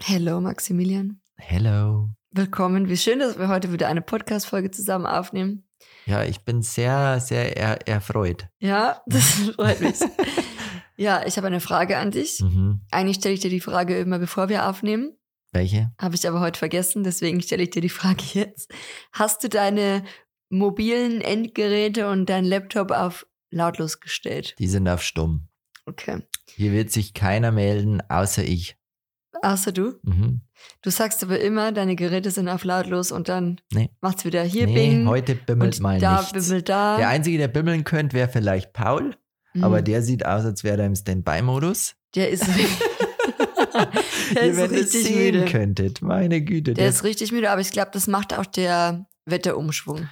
Hello, Maximilian. Hello. Willkommen. Wie schön, dass wir heute wieder eine Podcast-Folge zusammen aufnehmen. Ja, ich bin sehr, sehr er erfreut. Ja, das freut mich. ja, ich habe eine Frage an dich. Mhm. Eigentlich stelle ich dir die Frage immer, bevor wir aufnehmen. Welche? Habe ich aber heute vergessen, deswegen stelle ich dir die Frage jetzt. Hast du deine mobilen Endgeräte und deinen Laptop auf lautlos gestellt? Die sind auf stumm. Okay. Hier wird sich keiner melden, außer ich. Außer du? Mhm. Du sagst aber immer, deine Geräte sind auf lautlos und dann Nee. macht's wieder hier nee, Bing heute bimmelt und mal da nichts. bimmelt da. Der Einzige, der bimmeln könnte, wäre vielleicht Paul, Mhm. aber der sieht aus, als wäre er im Standby-Modus. Der ist, der Ihr wenn ihr richtig sehen müde. könntet, meine Güte. Der ist richtig müde, aber ich glaube, das macht auch der Wetterumschwung.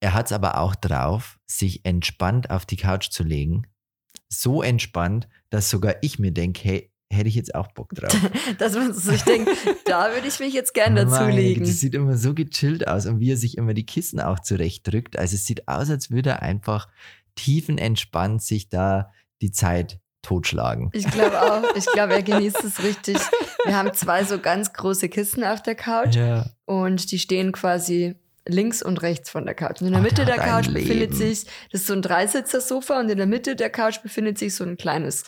Er hat es aber auch drauf, sich entspannt auf die Couch zu legen. So entspannt, dass sogar ich mir denke, hey, hätte ich jetzt auch Bock drauf. Dass man sich denkt, da würde ich mich jetzt gern Meine dazulegen. Güte, Das sieht immer so gechillt aus und wie er sich immer die Kissen auch zurechtdrückt. Also es sieht aus, als würde er einfach tiefenentspannt sich da die Zeit totschlagen. Ich glaube auch. Ich glaube, er genießt es richtig. Wir haben zwei so ganz große Kissen auf der Couch Ja. und die stehen quasi links und rechts von der Couch. Und in der Ach, Mitte der der Couch befindet sich, das ist so ein Dreisitzer-Sofa und in der Mitte der Couch befindet sich so ein kleines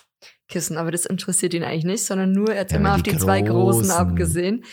Kissen. Aber das interessiert ihn eigentlich nicht, sondern nur, er hat Ja, immer auf die die zwei großen abgesehen.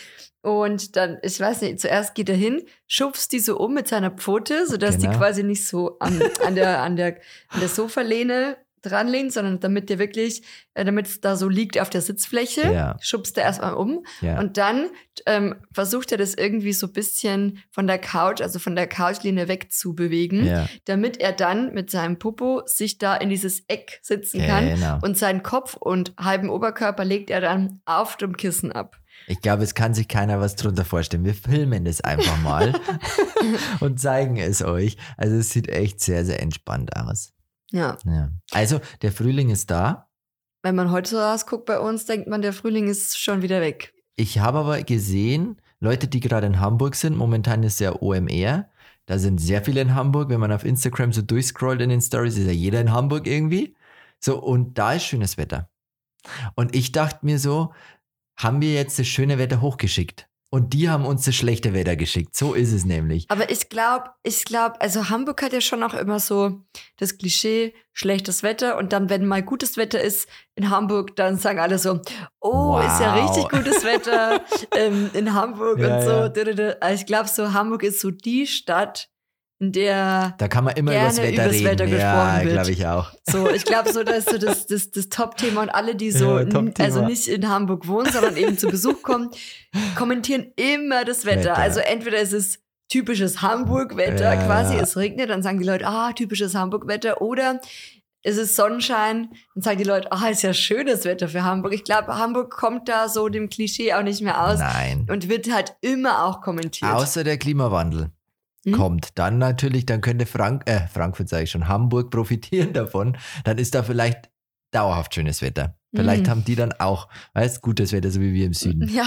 Und dann, ich weiß nicht, zuerst geht er hin, schubst die so um mit seiner Pfote, sodass die Genau. quasi nicht so an, an, der, an, der, an der Sofalehne dran lehnt, sondern damit der wirklich, äh, damit es da so liegt auf der Sitzfläche, Ja. schubst er erstmal um Ja. und dann ähm, versucht er das irgendwie so ein bisschen von der Couch, also von der Couchlinie wegzubewegen, ja. damit er dann mit seinem Popo sich da in dieses Eck sitzen kann. Genau. Und seinen Kopf und halben Oberkörper legt er dann auf dem Kissen ab. Ich glaube, es kann sich keiner was drunter vorstellen. Wir filmen das einfach mal und zeigen es euch. Also es sieht echt sehr, sehr entspannt aus. Ja, Ja. Also der Frühling ist da. wenn man heute so rausguckt bei uns, denkt man, der Frühling ist schon wieder weg. Ich habe aber gesehen, Leute, die gerade in Hamburg sind, momentan ist ja OMR, da sind sehr viele in Hamburg. Wenn man auf Instagram so durchscrollt in den Stories, ist ja jeder in Hamburg irgendwie. So, und da ist schönes Wetter. Und ich dachte mir so, haben wir jetzt das schöne Wetter hochgeschickt? Und die haben uns das schlechte Wetter geschickt. So ist es nämlich. Aber ich glaube, ich glaube, also Hamburg hat ja schon auch immer so das Klischee, schlechtes Wetter und dann, wenn mal gutes Wetter ist in Hamburg, dann sagen alle so, oh, ist ja Wow. richtig gutes Wetter ähm, in Hamburg Ja, und so. ja. Also ich glaube, so Hamburg ist so die Stadt, in der Da kann man immer Gerne über das Wetter übers reden. Wetter gesprochen ja, wird. glaube ich auch. so, ich glaube, so das ist so das, das, das Top-Thema und alle, die so Ja, also nicht in Hamburg wohnen, sondern eben zu Besuch kommen, kommentieren immer das Wetter. Wetter. Also entweder ist es typisches Hamburg-Wetter, Ja, quasi es regnet, dann sagen die Leute, ah, typisches Hamburg-Wetter oder es ist Sonnenschein, dann sagen die Leute, ah, ist ja schönes Wetter für Hamburg. Ich glaube, Hamburg kommt da so dem Klischee auch nicht mehr aus Nein. und wird halt immer auch kommentiert. Außer der Klimawandel Hm? kommt. Dann natürlich, dann könnte Frank, äh, Frankfurt sage ich schon, Hamburg profitieren davon. Dann ist da vielleicht dauerhaft schönes Wetter. Vielleicht Mhm. haben die dann auch, weißt gutes Wetter, so wie wir im Süden. ja,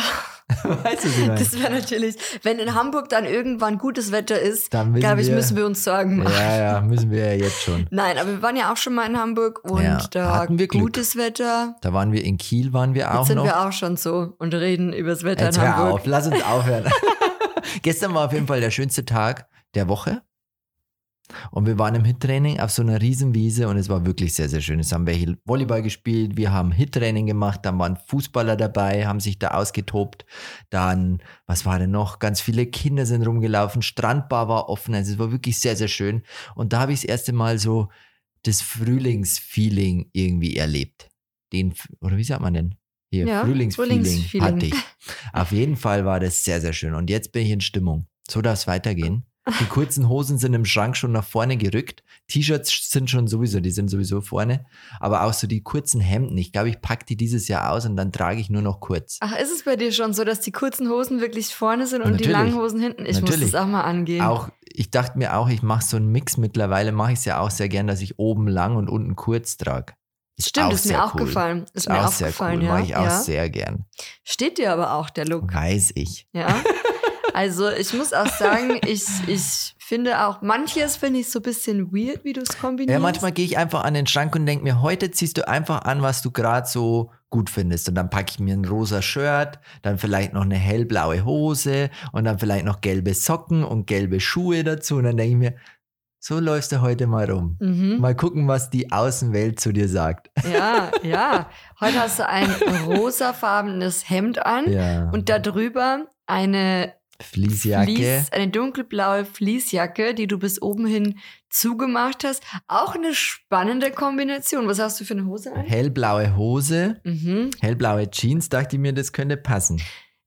weißt du, meine? das wäre natürlich, wenn in Hamburg dann irgendwann gutes Wetter ist, glaube ich, wir, müssen wir uns Sorgen machen. Ja, ja, müssen wir ja jetzt schon. Nein, aber wir waren ja auch schon mal in Hamburg und Ja, da hatten wir Glück. gutes Wetter. Da waren wir in Kiel, waren wir Jetzt auch sind noch. wir auch schon so und reden über das Wetter Jetzt in hör Hamburg. auf, lass uns aufhören. Gestern war auf jeden Fall der schönste Tag der Woche. Und wir waren im Hit-Training auf so einer Riesenwiese und es war wirklich sehr, sehr schön. Es haben welche Volleyball gespielt, wir haben Hit-Training gemacht, dann waren Fußballer dabei, haben sich da ausgetobt. Dann, was war denn noch? Ganz viele Kinder sind rumgelaufen, Strandbar war offen, also es war wirklich sehr, sehr schön. Und da habe ich das erste Mal so das Frühlingsfeeling irgendwie erlebt. Den, oder wie sagt man denn? Hier, Ja, Frühlingsfeeling Frühlingsfeeling. hatte ich. Auf jeden Fall war das sehr, sehr schön. Und jetzt bin ich in Stimmung. So darf es weitergehen. Die kurzen Hosen sind im Schrank schon nach vorne gerückt. T-Shirts sind schon sowieso, die sind sowieso vorne. Aber auch so die kurzen Hemden. Ich glaube, ich packe die dieses Jahr aus und dann trage ich nur noch kurz. Ach, ist es bei dir schon so, dass die kurzen Hosen wirklich vorne sind und die Natürlich. langen Hosen hinten? Ich muss Natürlich. das auch mal angehen. Auch, ich dachte mir auch, ich mache so einen Mix mittlerweile, mache ich es ja auch sehr gern, dass ich oben lang und unten kurz trage. Stimmt, ist mir auch cool. gefallen. Ist, Ist mir auch sehr aufgefallen, cool, ja. mache ich auch ja. sehr gern. Steht dir aber auch der Look. Weiß ich. Ja. Also ich muss auch sagen, ich, ich finde auch, manches finde ich so ein bisschen weird, wie du es kombinierst. Ja, manchmal gehe ich einfach an den Schrank und denke mir, heute ziehst du einfach an, was du gerade so gut findest. Und dann packe ich mir ein rosa Shirt, dann vielleicht noch eine hellblaue Hose und dann vielleicht noch gelbe Socken und gelbe Schuhe dazu. Und dann denke ich mir, so läufst du heute mal rum. Mhm. Mal gucken, was die Außenwelt zu dir sagt. Ja, ja. Heute hast du ein rosafarbenes Hemd an Ja. und darüber eine Fließjacke. Vlies, eine dunkelblaue Fließjacke, die du bis oben hin zugemacht hast. Auch eine spannende Kombination. Was hast du für eine Hose an? Hellblaue Hose, Mhm. hellblaue Jeans, dachte ich mir, das könnte passen.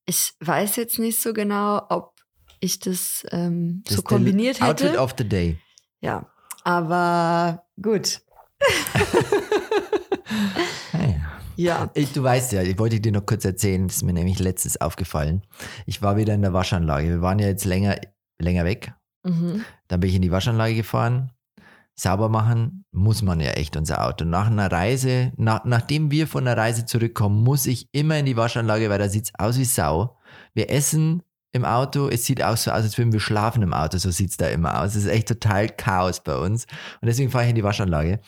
Ich weiß jetzt nicht so genau, ob ich das, ähm, Das so kombiniert Outfit hätte. of the day. Ja, aber gut. Ja. Ich, du weißt ja, ich wollte dir noch kurz erzählen, das ist mir nämlich letztes aufgefallen. Ich war wieder in der Waschanlage. Wir waren ja jetzt länger, länger weg. Mhm. Dann bin ich in die Waschanlage gefahren. Sauber machen muss man ja echt unser Auto. Nach einer Reise, nach, nachdem wir von der Reise zurückkommen, muss ich immer in die Waschanlage, weil da sieht es aus wie Sau. Wir essen im Auto, es sieht auch so aus, als würden wir schlafen im Auto, so sieht es da immer aus. Es ist echt total Chaos bei uns. Und deswegen fahre ich in die Waschanlage.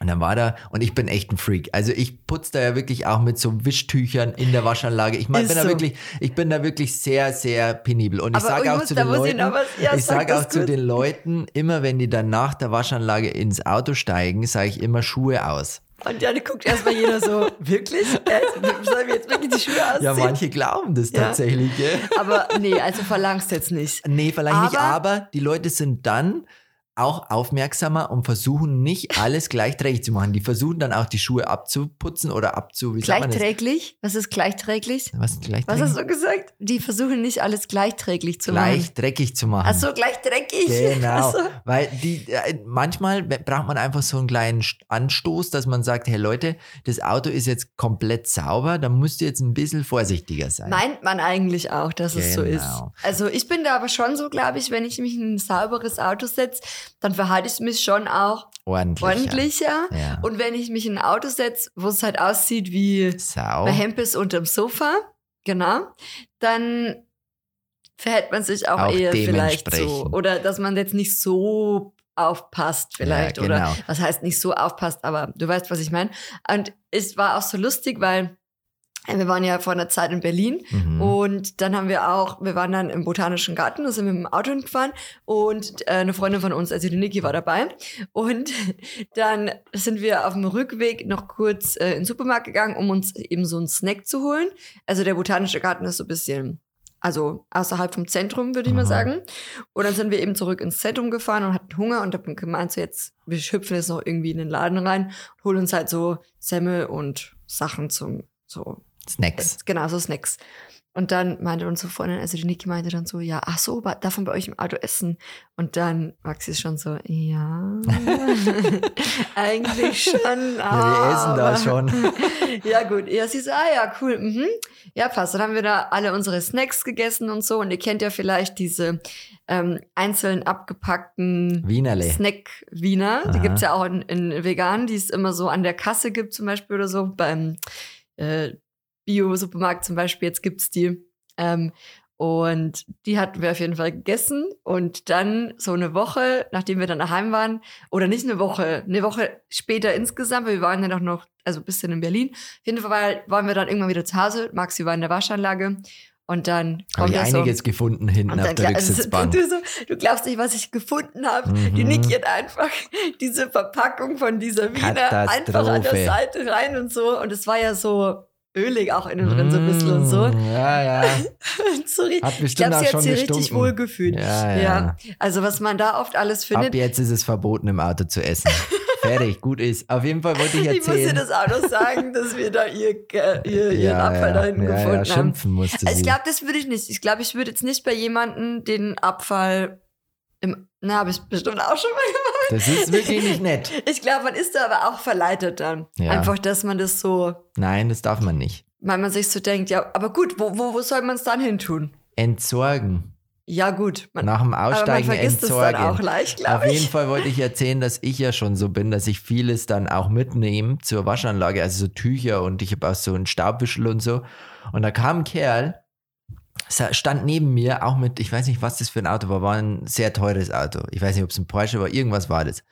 Und dann war da, und ich bin echt ein Freak. Also ich putze da ja wirklich auch mit so Wischtüchern in der Waschanlage. Ich mein, bin da so. wirklich, ich bin da wirklich sehr, sehr penibel. Und ich sage ich auch zu da den ich Leuten, was- ja, ich sag sage auch zu den Leuten, immer wenn die dann nach der Waschanlage ins Auto steigen, sage ich immer Schuhe aus. Und dann guckt erstmal jeder so, wirklich? Sollen wir jetzt wirklich die Schuhe ausziehen? Ja, manche glauben das Ja. tatsächlich, gell? Aber nee, also verlangst jetzt nicht. Nee, vielleicht nicht, aber die Leute sind dann auch aufmerksamer und versuchen nicht alles gleich dreckig zu machen. Die versuchen dann auch die Schuhe abzuputzen oder abzu... Wie sagt man das? Gleichträglich? Was ist gleichträglich? Was Was hast du gesagt? Die versuchen nicht alles gleichträglich zu machen. Gleich dreckig zu machen. Ach so, gleich dreckig. Genau, so. weil die äh, manchmal braucht man einfach so einen kleinen St- Anstoß, dass man sagt, hey Leute, das Auto ist jetzt komplett sauber, da musst du jetzt ein bisschen vorsichtiger sein. Meint man eigentlich auch, dass es so ist. Genau. Also ich bin da aber schon so, glaube ich, wenn ich mich in ein sauberes Auto setze, dann verhalte ich mich schon auch Ordentlicher. ordentlicher. Ja. Und wenn ich mich in ein Auto setze, wo es halt aussieht wie Sau. bei Hempels unterm Sofa, genau, dann verhält man sich auch, Auch eher vielleicht so. Oder dass man jetzt nicht so aufpasst vielleicht. Ja, Oder genau. was heißt nicht so aufpasst, aber du weißt, was ich meine. Und es war auch so lustig, weil wir waren ja vor einer Zeit in Berlin Mhm. und dann haben wir auch, wir waren dann im Botanischen Garten, da sind wir mit dem Auto hingefahren und äh, eine Freundin von uns, also die Niki, war dabei. Und dann sind wir auf dem Rückweg noch kurz äh, in den Supermarkt gegangen, um uns eben so einen Snack zu holen. Also der Botanische Garten ist so ein bisschen, also außerhalb vom Zentrum, würde ich mal Aha. sagen. Und dann sind wir eben zurück ins Zentrum gefahren und hatten Hunger und haben gemeint, so jetzt, wir hüpfen jetzt noch irgendwie in den Laden rein holen uns halt so Semmel und Sachen zum, so Snacks. Genau, so Snacks. Und dann meinte unsere Freundin, also die Niki meinte dann so, ja, ach so, darf man bei euch im Auto essen? Und dann Maxi ist schon so, ja, eigentlich schon. Ja, wir essen da aber- schon. ja, gut. Ja, sie so, ah ja, cool. Mhm. Ja, passt. Dann haben wir da alle unsere Snacks gegessen und so. Und ihr kennt ja vielleicht diese ähm, einzeln abgepackten Wienerle. Snack-Wiener. Die Aha. gibt's ja auch in, in vegan, die es immer so an der Kasse gibt, zum Beispiel oder so. Beim äh, Bio-Supermarkt zum Beispiel, jetzt gibt's die. Ähm, und die hatten wir auf jeden Fall gegessen. Und dann so eine Woche, nachdem wir dann daheim waren, oder nicht eine Woche, eine Woche später insgesamt, weil wir waren ja doch noch, also ein bisschen in Berlin. Auf jeden Fall waren wir dann irgendwann wieder zu Hause. Maxi war in der Waschanlage. Und dann kommt ich so. einiges gefunden hinten auf dann, der also, Rücksitzbank. du, so, du glaubst nicht, was ich gefunden habe. Mhm. Die Niki hat einfach diese Verpackung von dieser Wiener einfach an der. Seite rein und so. Und es war ja so ölig auch innen drin so ein bisschen und so. Mm, Ja, ja. Sorry. Hat Ich auch sie hat schon sich richtig gestunken. wohl gefühlt. Ja, ja. Also was man da oft alles Ab findet. jetzt ist es verboten, im Auto zu essen. Fertig, gut ist. Auf jeden Fall wollte ich Ich muss dir erzählen. das auch noch sagen, dass wir da ihr, ihr, ihren ja, Abfall ja, da hinten ja, gefunden ja, haben. schimpfen musste Ich sie. glaube, das würde ich nicht. Ich glaube, ich würde jetzt nicht bei jemandem den Abfall im. Na, habe ich bestimmt auch schon mal gemacht. Das ist wirklich nicht nett. Ich glaube, man ist da aber auch verleitet dann. Ja. Einfach, dass man das so, Nein, das darf man nicht. weil man sich so denkt, ja, aber gut, wo, wo, wo soll man es dann hin tun? Entsorgen. Ja, gut. Man, Nach dem aber man Aussteigen vergisst es entsorgen. dann auch leicht, Auf glaube jeden ich. Fall wollte ich erzählen, dass ich ja schon so bin, dass ich vieles dann auch mitnehme zur Waschanlage, also so Tücher und ich habe auch so einen Staubwischel und so. Und da kam ein Kerl, stand neben mir, auch mit, ich weiß nicht, was das für ein Auto war, war ein sehr teures Auto. Ich weiß nicht, ob es ein Porsche war, irgendwas war das.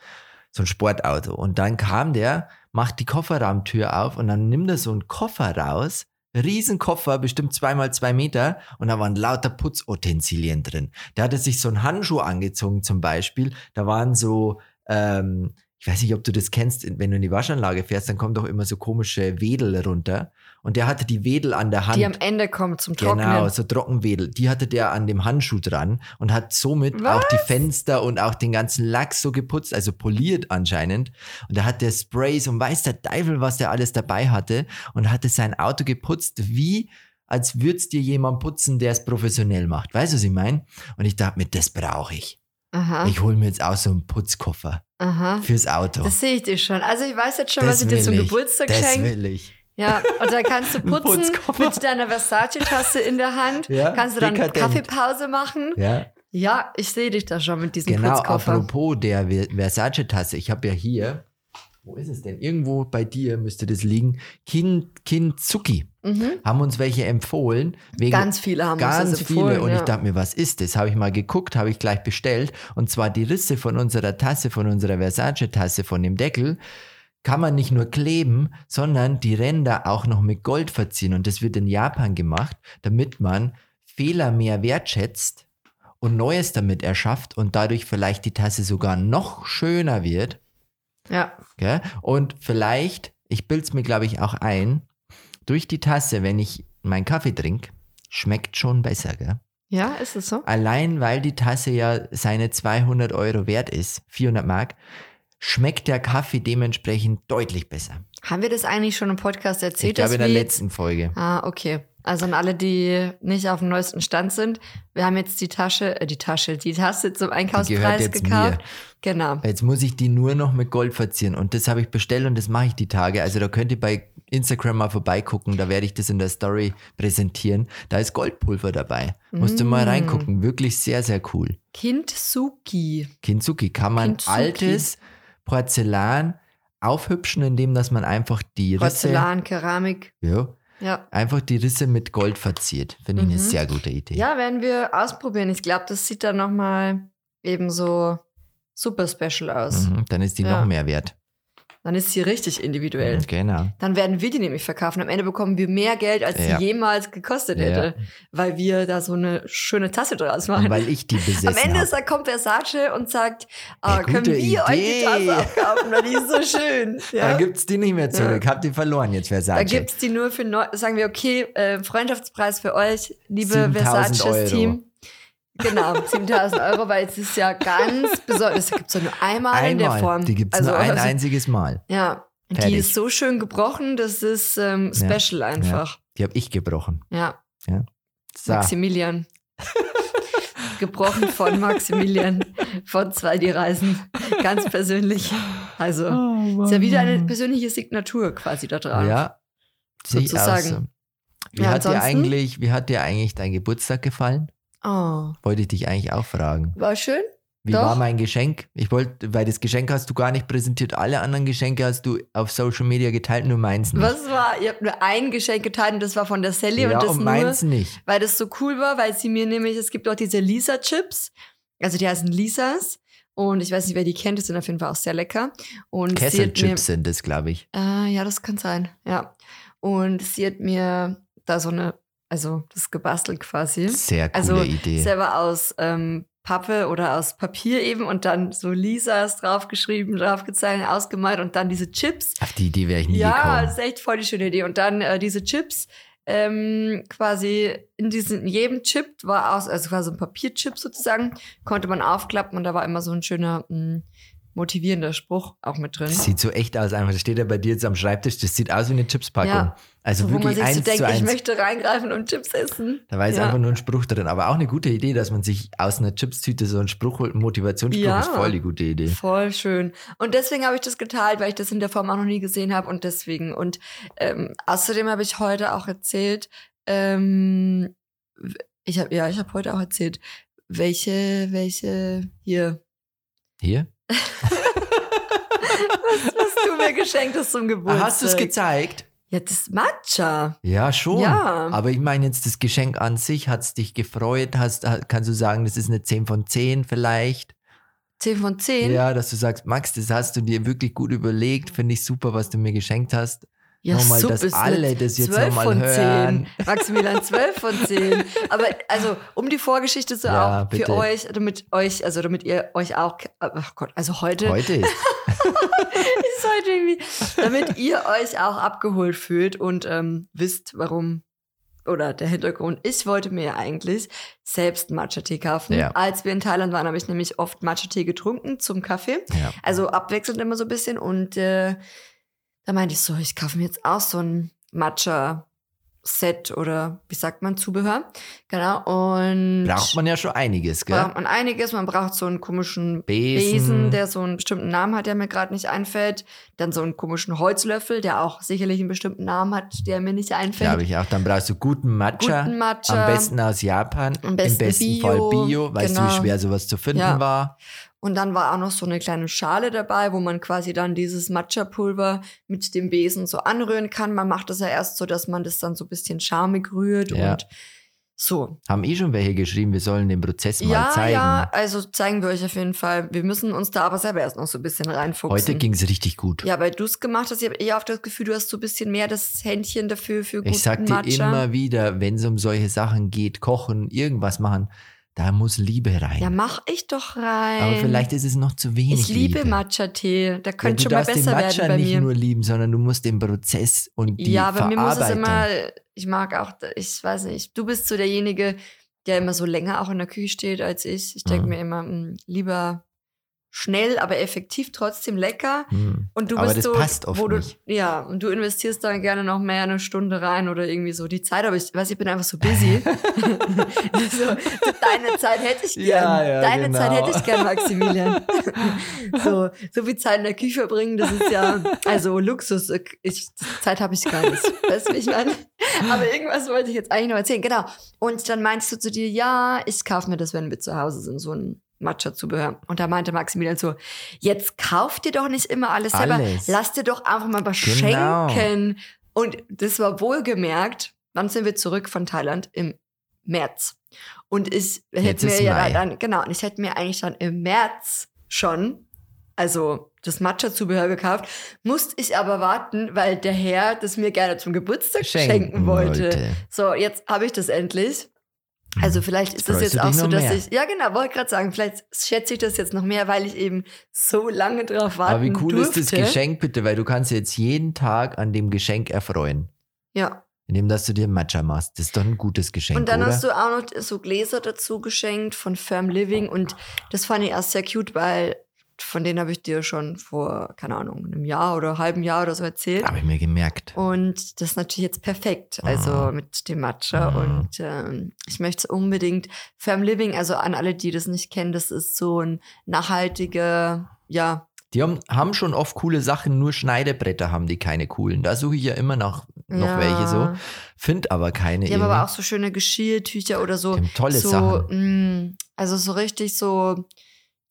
So ein Sportauto. Und dann kam der macht die Kofferraumtür auf und dann nimmt er so einen Koffer raus. Riesenkoffer, bestimmt zweimal zwei Meter und da waren lauter Putzutensilien drin. Da hatte sich so einen Handschuh angezogen zum Beispiel. Da waren so, ähm, ich weiß nicht, ob du das kennst, wenn du in die Waschanlage fährst, dann kommen doch immer so komische Wedel runter. Und der hatte die Wedel an der Hand. Die am Ende kommen zum Trocknen. Genau, so Trockenwedel. Die hatte der an dem Handschuh dran und hat somit Was? auch die Fenster und auch den ganzen Lack so geputzt, also poliert anscheinend. Und da hat der Sprays und weiß der Teufel, was der alles dabei hatte und hatte sein Auto geputzt, wie als würd's dir jemand putzen, der es professionell macht. Weißt du, was ich meine? Und ich dachte mir, das brauche ich. Aha, Ich hole mir jetzt auch so einen Putzkoffer aha. fürs Auto. Das sehe ich dir schon. Also ich weiß jetzt schon, Das was ich dir zum. Geburtstag das schenke. will ich. Ja, und dann kannst du putzen mit deiner Versace-Tasse in der Hand. Ja, kannst du dann dekadent. Kaffeepause machen. Ja. Ja, ich sehe dich da schon mit diesem Genau, Putzkoffer. apropos der Ver- Versace-Tasse. Ich habe ja hier, wo ist es denn? Irgendwo bei dir müsste das liegen. Kin, Kinzuki. Mhm. Haben uns welche empfohlen. Ganz viele haben uns ganz das viele. empfohlen, und ja. ich dachte mir, was ist das? Habe ich mal geguckt, habe ich gleich bestellt. Und zwar die Risse von unserer Tasse, von unserer Versace-Tasse, von dem Deckel, kann man nicht nur kleben, sondern die Ränder auch noch mit Gold verziehen. Und das wird in Japan gemacht, damit man Fehler mehr wertschätzt und Neues damit erschafft und dadurch vielleicht die Tasse sogar noch schöner wird. Ja, Gell? Und vielleicht, ich bild's mir glaube ich auch ein, durch die Tasse, wenn ich meinen Kaffee trinke, schmeckt schon besser. Gell? ja, ist es so? Allein weil die Tasse ja seine 200 Euro wert ist, 400 Mark, schmeckt der Kaffee dementsprechend deutlich besser. Haben wir das eigentlich schon im Podcast erzählt? ich glaube in der letzten Folge. Ah, okay. Also an alle, die nicht auf dem neuesten Stand sind, wir haben jetzt die Tasche, äh, die Tasche, die Tasse zum Einkaufspreis jetzt gekauft. mir. Genau. Jetzt muss ich die nur noch mit Gold verzieren und das habe ich bestellt und das mache ich die Tage. Also da könnt ihr bei Instagram mal vorbeigucken, da werde ich das in der Story präsentieren. Da ist Goldpulver dabei. Musst du mal Mm. reingucken. Wirklich sehr, sehr cool. Kintsugi. Kintsugi kann man Kintsugi. altes Porzellan aufhübschen, indem dass man einfach die Risse, Porzellan, Keramik. ja, Ja. einfach die Risse mit Gold verziert. Finde ich eine Mhm. sehr gute Idee. Ja, werden wir ausprobieren. Ich glaube, das sieht dann nochmal eben so super special aus. Mhm, dann ist die Ja. noch mehr wert. Dann ist sie richtig individuell. Genau. Dann werden wir die nämlich verkaufen. Am Ende bekommen wir mehr Geld, als Ja. sie jemals gekostet Ja. hätte, weil wir da so eine schöne Tasse draus Und machen. weil ich die besessen Am Ende ist, da kommt Versace und sagt, ah, Ey, können wir euch die Idee. Tasse abkaufen, weil die ist so schön. Ja? Dann gibt's die nicht mehr zurück. Habt ihr verloren jetzt, Versace. Da gibt's die nur für, neu, sagen wir, okay, äh, Freundschaftspreis für euch, liebe 7000 Versace Euro. Team. Genau, 7000 Euro, weil es ist ja ganz besonders. Das gibt's ja nur einmal, in der Einmal. Form. Die gibt's also, nur ein also, einziges Mal. Ja, die Fertig. ist so schön gebrochen, das ist ähm, Ja, special einfach. Die habe ich gebrochen. Ja, So. Maximilian. gebrochen von Maximilian von zwei die Reisen. Ganz persönlich. Also, ist ja wieder eine persönliche Signatur quasi da dran. Ja, Sozusagen. so. Wie, Ja, hat dir eigentlich, wie hat dir eigentlich dein Geburtstag gefallen? Oh, Wollte ich dich eigentlich auch fragen. war schön? Wie Doch. war mein Geschenk? Ich wollte, weil das Geschenk hast du gar nicht präsentiert. Alle anderen Geschenke hast du auf Social Media geteilt, nur meins nicht. Was war? Ihr habt nur ein Geschenk geteilt und das war von der Sally ja, und das und nur, meins nicht. weil das so cool war, weil sie mir nämlich, es gibt auch diese Lisa-Chips, also die heißen Lisas und ich weiß nicht, wer die kennt, die sind auf jeden Fall auch sehr lecker. Und Kesselchips sind das, glaube ich. äh, ja, das kann sein, ja. Und sie hat mir da so eine, also das gebastelt quasi, Sehr coole Also, Idee. selber aus ähm, Pappe oder aus Papier eben und dann so Lisas draufgeschrieben, draufgezeichnet, ausgemalt und dann diese Chips. Auf die Idee wäre ich nie Ja, gekommen. das ist echt voll die schöne Idee. Und dann äh, diese Chips, ähm, quasi in diesem, in jedem Chip war aus, also quasi ein Papierchip sozusagen, konnte man aufklappen und da war immer so ein schöner mh, motivierender Spruch auch mit drin. Das sieht so echt aus, einfach. Das steht ja bei dir jetzt am Schreibtisch. Das sieht aus wie eine Chipspackung. Ja. Also So, wo man wirklich sich eins so denkt, zu ich eins. möchte reingreifen und Chips essen. Da war jetzt Ja. einfach nur ein Spruch drin. Aber auch eine gute Idee, dass man sich aus einer Chipstüte so einen Spruch holt. Ein Motivationsspruch Ja. ist voll die gute Idee. Voll schön. Und deswegen habe ich das geteilt, weil ich das in der Form auch noch nie gesehen habe und deswegen. Und ähm, außerdem habe ich heute auch erzählt, ähm, ich habe ja, ich habe heute auch erzählt, welche, welche hier, Hier? Was du mir geschenkt hast zum Geburtstag. Ah, hast du es gezeigt? Ja, das Matcha. Ja, schon. Ja. Aber ich meine jetzt das Geschenk an sich, hat es dich gefreut? Hast, ha- kannst du sagen, das ist eine 10 von 10 vielleicht? 10 von 10? Ja, dass du sagst, Max, das hast du dir wirklich gut überlegt, finde ich super, was du mir geschenkt hast. Ja, nochmal, super, dass ist alle das jetzt 12 nochmal von hören. 10. Maximilian 12 von 10. Aber also, um die Vorgeschichte zu Ja, auch bitte. für euch, damit euch, also damit ihr euch auch, ach Gott, also heute, Heute ist ist heute irgendwie, damit ihr euch auch abgeholt fühlt und ähm, wisst, warum oder der Hintergrund. Ich wollte mir eigentlich selbst Matcha-Tee kaufen. Ja. Als wir in Thailand waren, habe ich nämlich oft Matcha-Tee getrunken zum Kaffee. ja. Also abwechselnd immer so ein bisschen. Und äh, da meinte ich so, ich kaufe mir jetzt auch so ein Matcha-Set oder wie sagt man, Zubehör. Genau. Und braucht man ja schon einiges, gell? braucht man einiges. Man braucht so einen komischen Besen. Besen, der so einen bestimmten Namen hat, der mir gerade nicht einfällt. Dann so einen komischen Holzlöffel, der auch sicherlich einen bestimmten Namen hat, der mir nicht einfällt. Glaube ich auch. Dann brauchst du guten Matcha. Guten Matcha. Am besten aus Japan. Am besten Im besten Bio, Fall Bio. Weißt du, wie genau. schwer sowas zu finden Ja. war? Und dann war auch noch so eine kleine Schale dabei, wo man quasi dann dieses Matcha-Pulver mit dem Besen so anrühren kann. Man macht das ja erst so, dass man das dann so ein bisschen schamig rührt Ja. und so. Haben eh schon welche geschrieben, wir sollen den Prozess mal Ja, zeigen. ja, also zeigen wir euch auf jeden Fall. Wir müssen uns da aber selber erst noch so ein bisschen reinfuchsen. Heute ging es richtig gut. Ja, weil du es gemacht hast, ich habe eher auf das Gefühl, du hast so ein bisschen mehr das Händchen dafür für guten ich sag dir Matcha. immer wieder, wenn es um solche Sachen geht, kochen, irgendwas machen, da muss Liebe rein. ja, mach ich doch rein. Aber vielleicht ist es noch zu wenig ich liebe Liebe. Matcha-Tee. Ja, könnte du schon mal darfst den besser Matcha werden bei nicht mir. nur lieben, sondern du musst den Prozess und die ja, bei mir muss es immer, ich mag auch, ich weiß nicht, du bist so derjenige, der immer so länger auch in der Küche steht als ich. Ich denke Mhm. mir immer, mh, lieber schnell, aber effektiv trotzdem lecker. Hm. Und du Aber bist so, wo du, nicht. ja, und du investierst dann gerne noch mehr eine Stunde rein oder irgendwie so die Zeit, aber ich weiß, ich bin einfach so busy. so, deine Zeit hätte ich gern. Ja, ja, deine genau. Zeit hätte ich gern, Maximilian. so, so viel Zeit in der Küche verbringen, das ist ja, also Luxus. Ich, Zeit habe ich gar nicht. Weißt du, wie ich meine? Aber irgendwas wollte ich jetzt eigentlich noch erzählen. Genau. Und dann meinst du zu dir, ja, ich kaufe mir das, wenn wir zu Hause sind, so ein Matcha-Zubehör. Und da meinte Maximilian so, jetzt kauf dir doch nicht immer alles selber. Alles. Lass dir doch einfach mal was Genau. schenken. Und das war wohlgemerkt, wann sind wir zurück von Thailand? Im März. Und ich hätte mir ja dann, genau, und ich hätte mir eigentlich dann im März schon, also das Matcha-Zubehör gekauft, musste ich aber warten, weil der Herr das mir gerne zum Geburtstag schenken, wollte. So, jetzt habe ich das endlich. Also vielleicht ist das Freust jetzt auch so, dass mehr? ich, ja genau, wollte gerade sagen, vielleicht schätze ich das jetzt noch mehr, weil ich eben so lange drauf warten Aber wie cool durfte. ist das Geschenk bitte, weil du kannst jetzt jeden Tag an dem Geschenk erfreuen. Ja. Indem, dass du dir Matcha machst. Das ist doch ein gutes Geschenk, Und dann oder? hast du auch noch so Gläser dazu geschenkt von Firm Living und das fand ich erst sehr cute, weil von denen habe ich dir schon vor, keine Ahnung, einem Jahr oder einem halben Jahr oder so erzählt. Habe ich mir gemerkt. Und das ist natürlich jetzt perfekt, also Mhm. mit dem Matcha. Mhm. Und ähm, ich möchte unbedingt Firm Living, also an alle, die das nicht kennen, das ist so ein nachhaltiger, ja, Die haben, haben schon oft coole Sachen, nur Schneidebretter haben die keine coolen. Da suche ich ja immer noch, noch ja. welche so. Find aber keine. Die haben aber auch so schöne Geschirrtücher oder so. Die haben tolle so, Sachen. mh, also so richtig so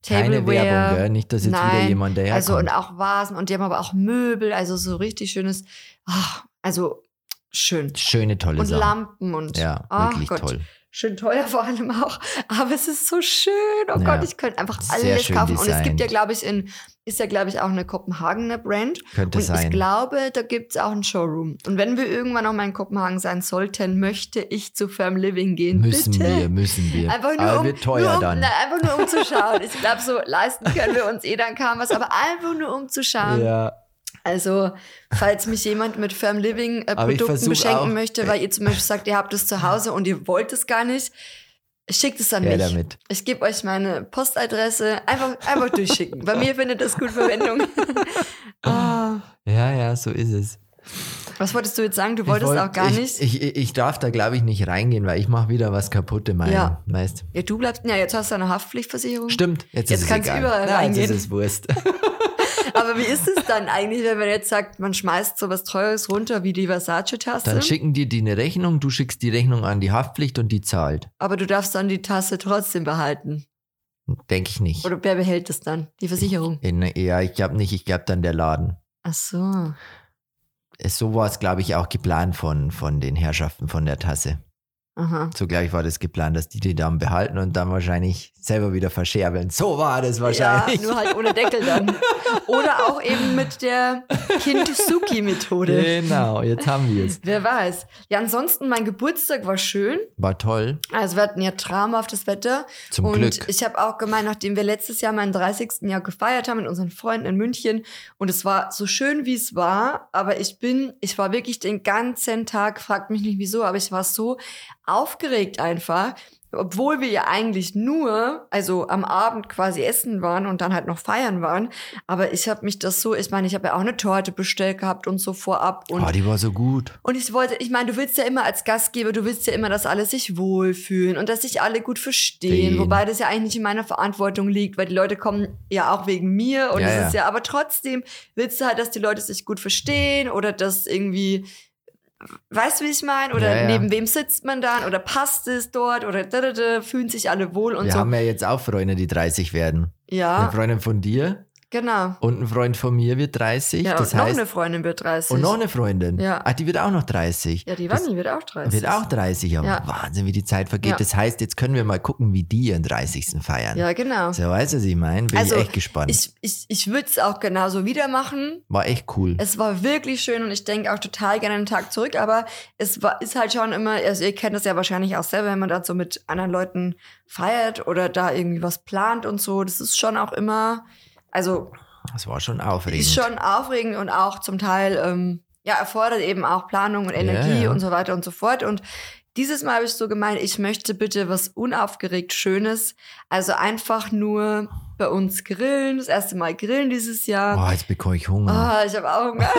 Keine Tableware. Werbung, gell? Nicht, dass jetzt wieder Nein, jemand daherkommt. Also und auch Vasen und die haben aber auch Möbel, also so richtig schönes, ach, also schön. Schöne, tolle Und Sachen. Lampen und Ja, ach wirklich Gott, toll. Schön teuer vor allem auch. Aber es ist so schön. Oh Ja. Gott, ich könnte einfach alles kaufen. Und es designt. gibt ja, glaube ich, in, ist ja, glaube ich, auch eine Kopenhagener Brand. Könnte und sein. ich glaube, da gibt es auch einen Showroom. Und wenn wir irgendwann noch mal in Kopenhagen sein sollten, möchte ich zu Firm Living gehen. müssen Bitte. wir, müssen wir. Einfach nur, aber um, wird teuer nur um, dann. Na, einfach nur um zu schauen. Ich glaube, so leisten können wir uns eh dann kaum was, aber einfach nur um zu schauen. ja, Also, falls mich jemand mit Firm Living äh, Produkten beschenken auch- möchte, weil ihr zum Beispiel sagt, ihr habt es zu Hause und ihr wollt es gar nicht, schickt es an mich. damit. Ich gebe euch meine Postadresse. Einfach, einfach durchschicken. Bei mir findet das gut Verwendung. Ah, Ja, ja, so ist es. was wolltest du jetzt sagen? Du wolltest wollt- auch gar ich, nicht. Ich, ich, darf da, glaube ich, nicht reingehen, weil ich mache wieder was kaputt in meinem, Ja. weißt ja, du bleibst. Ja, jetzt hast du eine Haftpflichtversicherung. Stimmt, jetzt, Jetzt ist es kannst du überall Na, reingehen. Jetzt ist es Wurst. Aber wie ist es dann eigentlich, wenn man jetzt sagt, man schmeißt so was Teures runter wie die Versace-Tasse? Dann schicken die dir eine Rechnung, du schickst die Rechnung an die Haftpflicht und die zahlt. aber du darfst dann die Tasse trotzdem behalten. Denke ich nicht. Oder wer behält es dann? Die Versicherung. In, ja, ich glaube nicht, ich glaube dann der Laden. Ach so. Es- So war es, glaube ich, auch geplant von, von den Herrschaften von der Tasse. Aha. Zugleich war das geplant, dass die die dann behalten und dann wahrscheinlich selber wieder verscherbeln. So war das Ja, wahrscheinlich. nur halt ohne Deckel dann. Oder auch eben mit der Kintsuki-Methode. genau, jetzt haben wir es. Wer weiß. Ja, ansonsten, mein Geburtstag war schön. War toll, Also wir hatten ja traumhaftes Wetter. zum und Glück. ich habe auch gemeint, nachdem wir letztes Jahr meinen 30. Jahr gefeiert haben mit unseren Freunden in München und es war so schön, wie es war, aber ich bin, ich war wirklich den ganzen Tag, fragt mich nicht wieso, aber ich war so aufgeregt einfach, obwohl wir ja eigentlich nur, also am Abend quasi essen waren und dann halt noch feiern waren, aber ich habe mich das so, ich meine, ich habe ja auch eine Torte bestellt gehabt und so vorab und oh, die war so gut. und ich wollte, ich meine, du willst ja immer als Gastgeber, du willst ja immer, dass alle sich wohlfühlen und dass sich alle gut verstehen. Wen? Wobei das ja eigentlich nicht in meiner Verantwortung liegt, weil die Leute kommen ja auch wegen mir und Ja, es ja. ist ja, aber trotzdem willst du halt, dass die Leute sich gut verstehen oder dass irgendwie, weißt du, wie ich meine? Oder Ja, ja. neben wem sitzt man dann oder passt es dort oder da, da, da, fühlen sich alle wohl und wir so. haben ja jetzt auch Freunde, die 30 werden. Eine Ja, Freundin von dir genau. und ein Freund von mir wird 30. Ja, das und noch heißt, eine Freundin wird 30. und noch eine Freundin. Ja. Ah, die wird auch noch 30. ja, die Wanni wird auch 30. Wird auch 30, aber Ja. Wahnsinn, wie die Zeit vergeht. Ja. Das heißt, jetzt können wir mal gucken, wie die ihren 30. feiern. Ja, genau. So, weißt du, was ich meine? Bin Also, ich echt gespannt. Ich, ich, ich würde es auch genauso wieder machen. War echt cool. Es war wirklich schön und ich denke auch total gerne einen Tag zurück, aber es war, ist halt schon immer, also ihr kennt das ja wahrscheinlich auch selber, wenn man da so mit anderen Leuten feiert oder da irgendwie was plant und so. Das ist schon auch immer, also Das war schon aufregend. ist schon aufregend und auch zum Teil, ähm, ja, erfordert eben auch Planung und Energie ja. und so weiter und so fort. Und dieses Mal habe ich so gemeint, ich möchte bitte was unaufgeregt Schönes. Also einfach nur bei uns grillen, das erste Mal grillen dieses Jahr. oh, jetzt bekomme ich Hunger. Ah, ich habe auch Hunger.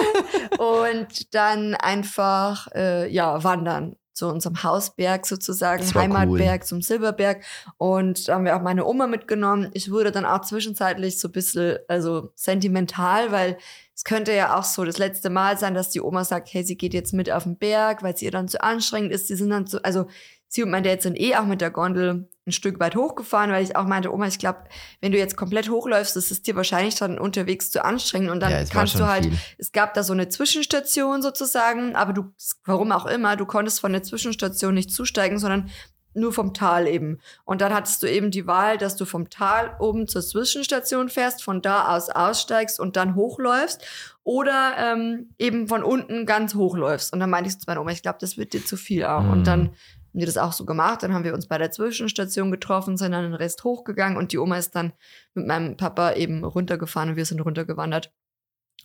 und dann einfach, äh, ja, wandern zu unserem Hausberg sozusagen, Heimatberg zum Silberberg. Und da haben wir auch meine Oma mitgenommen. Ich wurde dann auch zwischenzeitlich so ein bisschen, also sentimental, weil es könnte ja auch so das letzte Mal sein, dass die Oma sagt, hey, sie geht jetzt mit auf den Berg, weil es ihr dann zu anstrengend ist. Sie sind dann so, also sie und mein Dad sind eh auch mit der Gondel ein Stück weit hochgefahren, weil ich auch meinte, Oma, ich glaube, wenn du jetzt komplett hochläufst, ist dir wahrscheinlich dann unterwegs zu anstrengend und dann ja, es kannst du halt, viel. es gab da so eine Zwischenstation sozusagen, aber du, warum auch immer, du konntest von der Zwischenstation nicht zusteigen, sondern nur vom Tal eben. Und dann hattest du eben die Wahl, dass du vom Tal oben zur Zwischenstation fährst, von da aus aussteigst und dann hochläufst oder ähm, eben von unten ganz hochläufst. Und dann meinte ich zu meiner Oma, ich glaube, das wird dir zu viel auch. Mhm. Und dann haben wir das auch so gemacht. Dann haben wir uns bei der Zwischenstation getroffen, sind dann den Rest hochgegangen und die Oma ist dann mit meinem Papa eben runtergefahren und wir sind runtergewandert.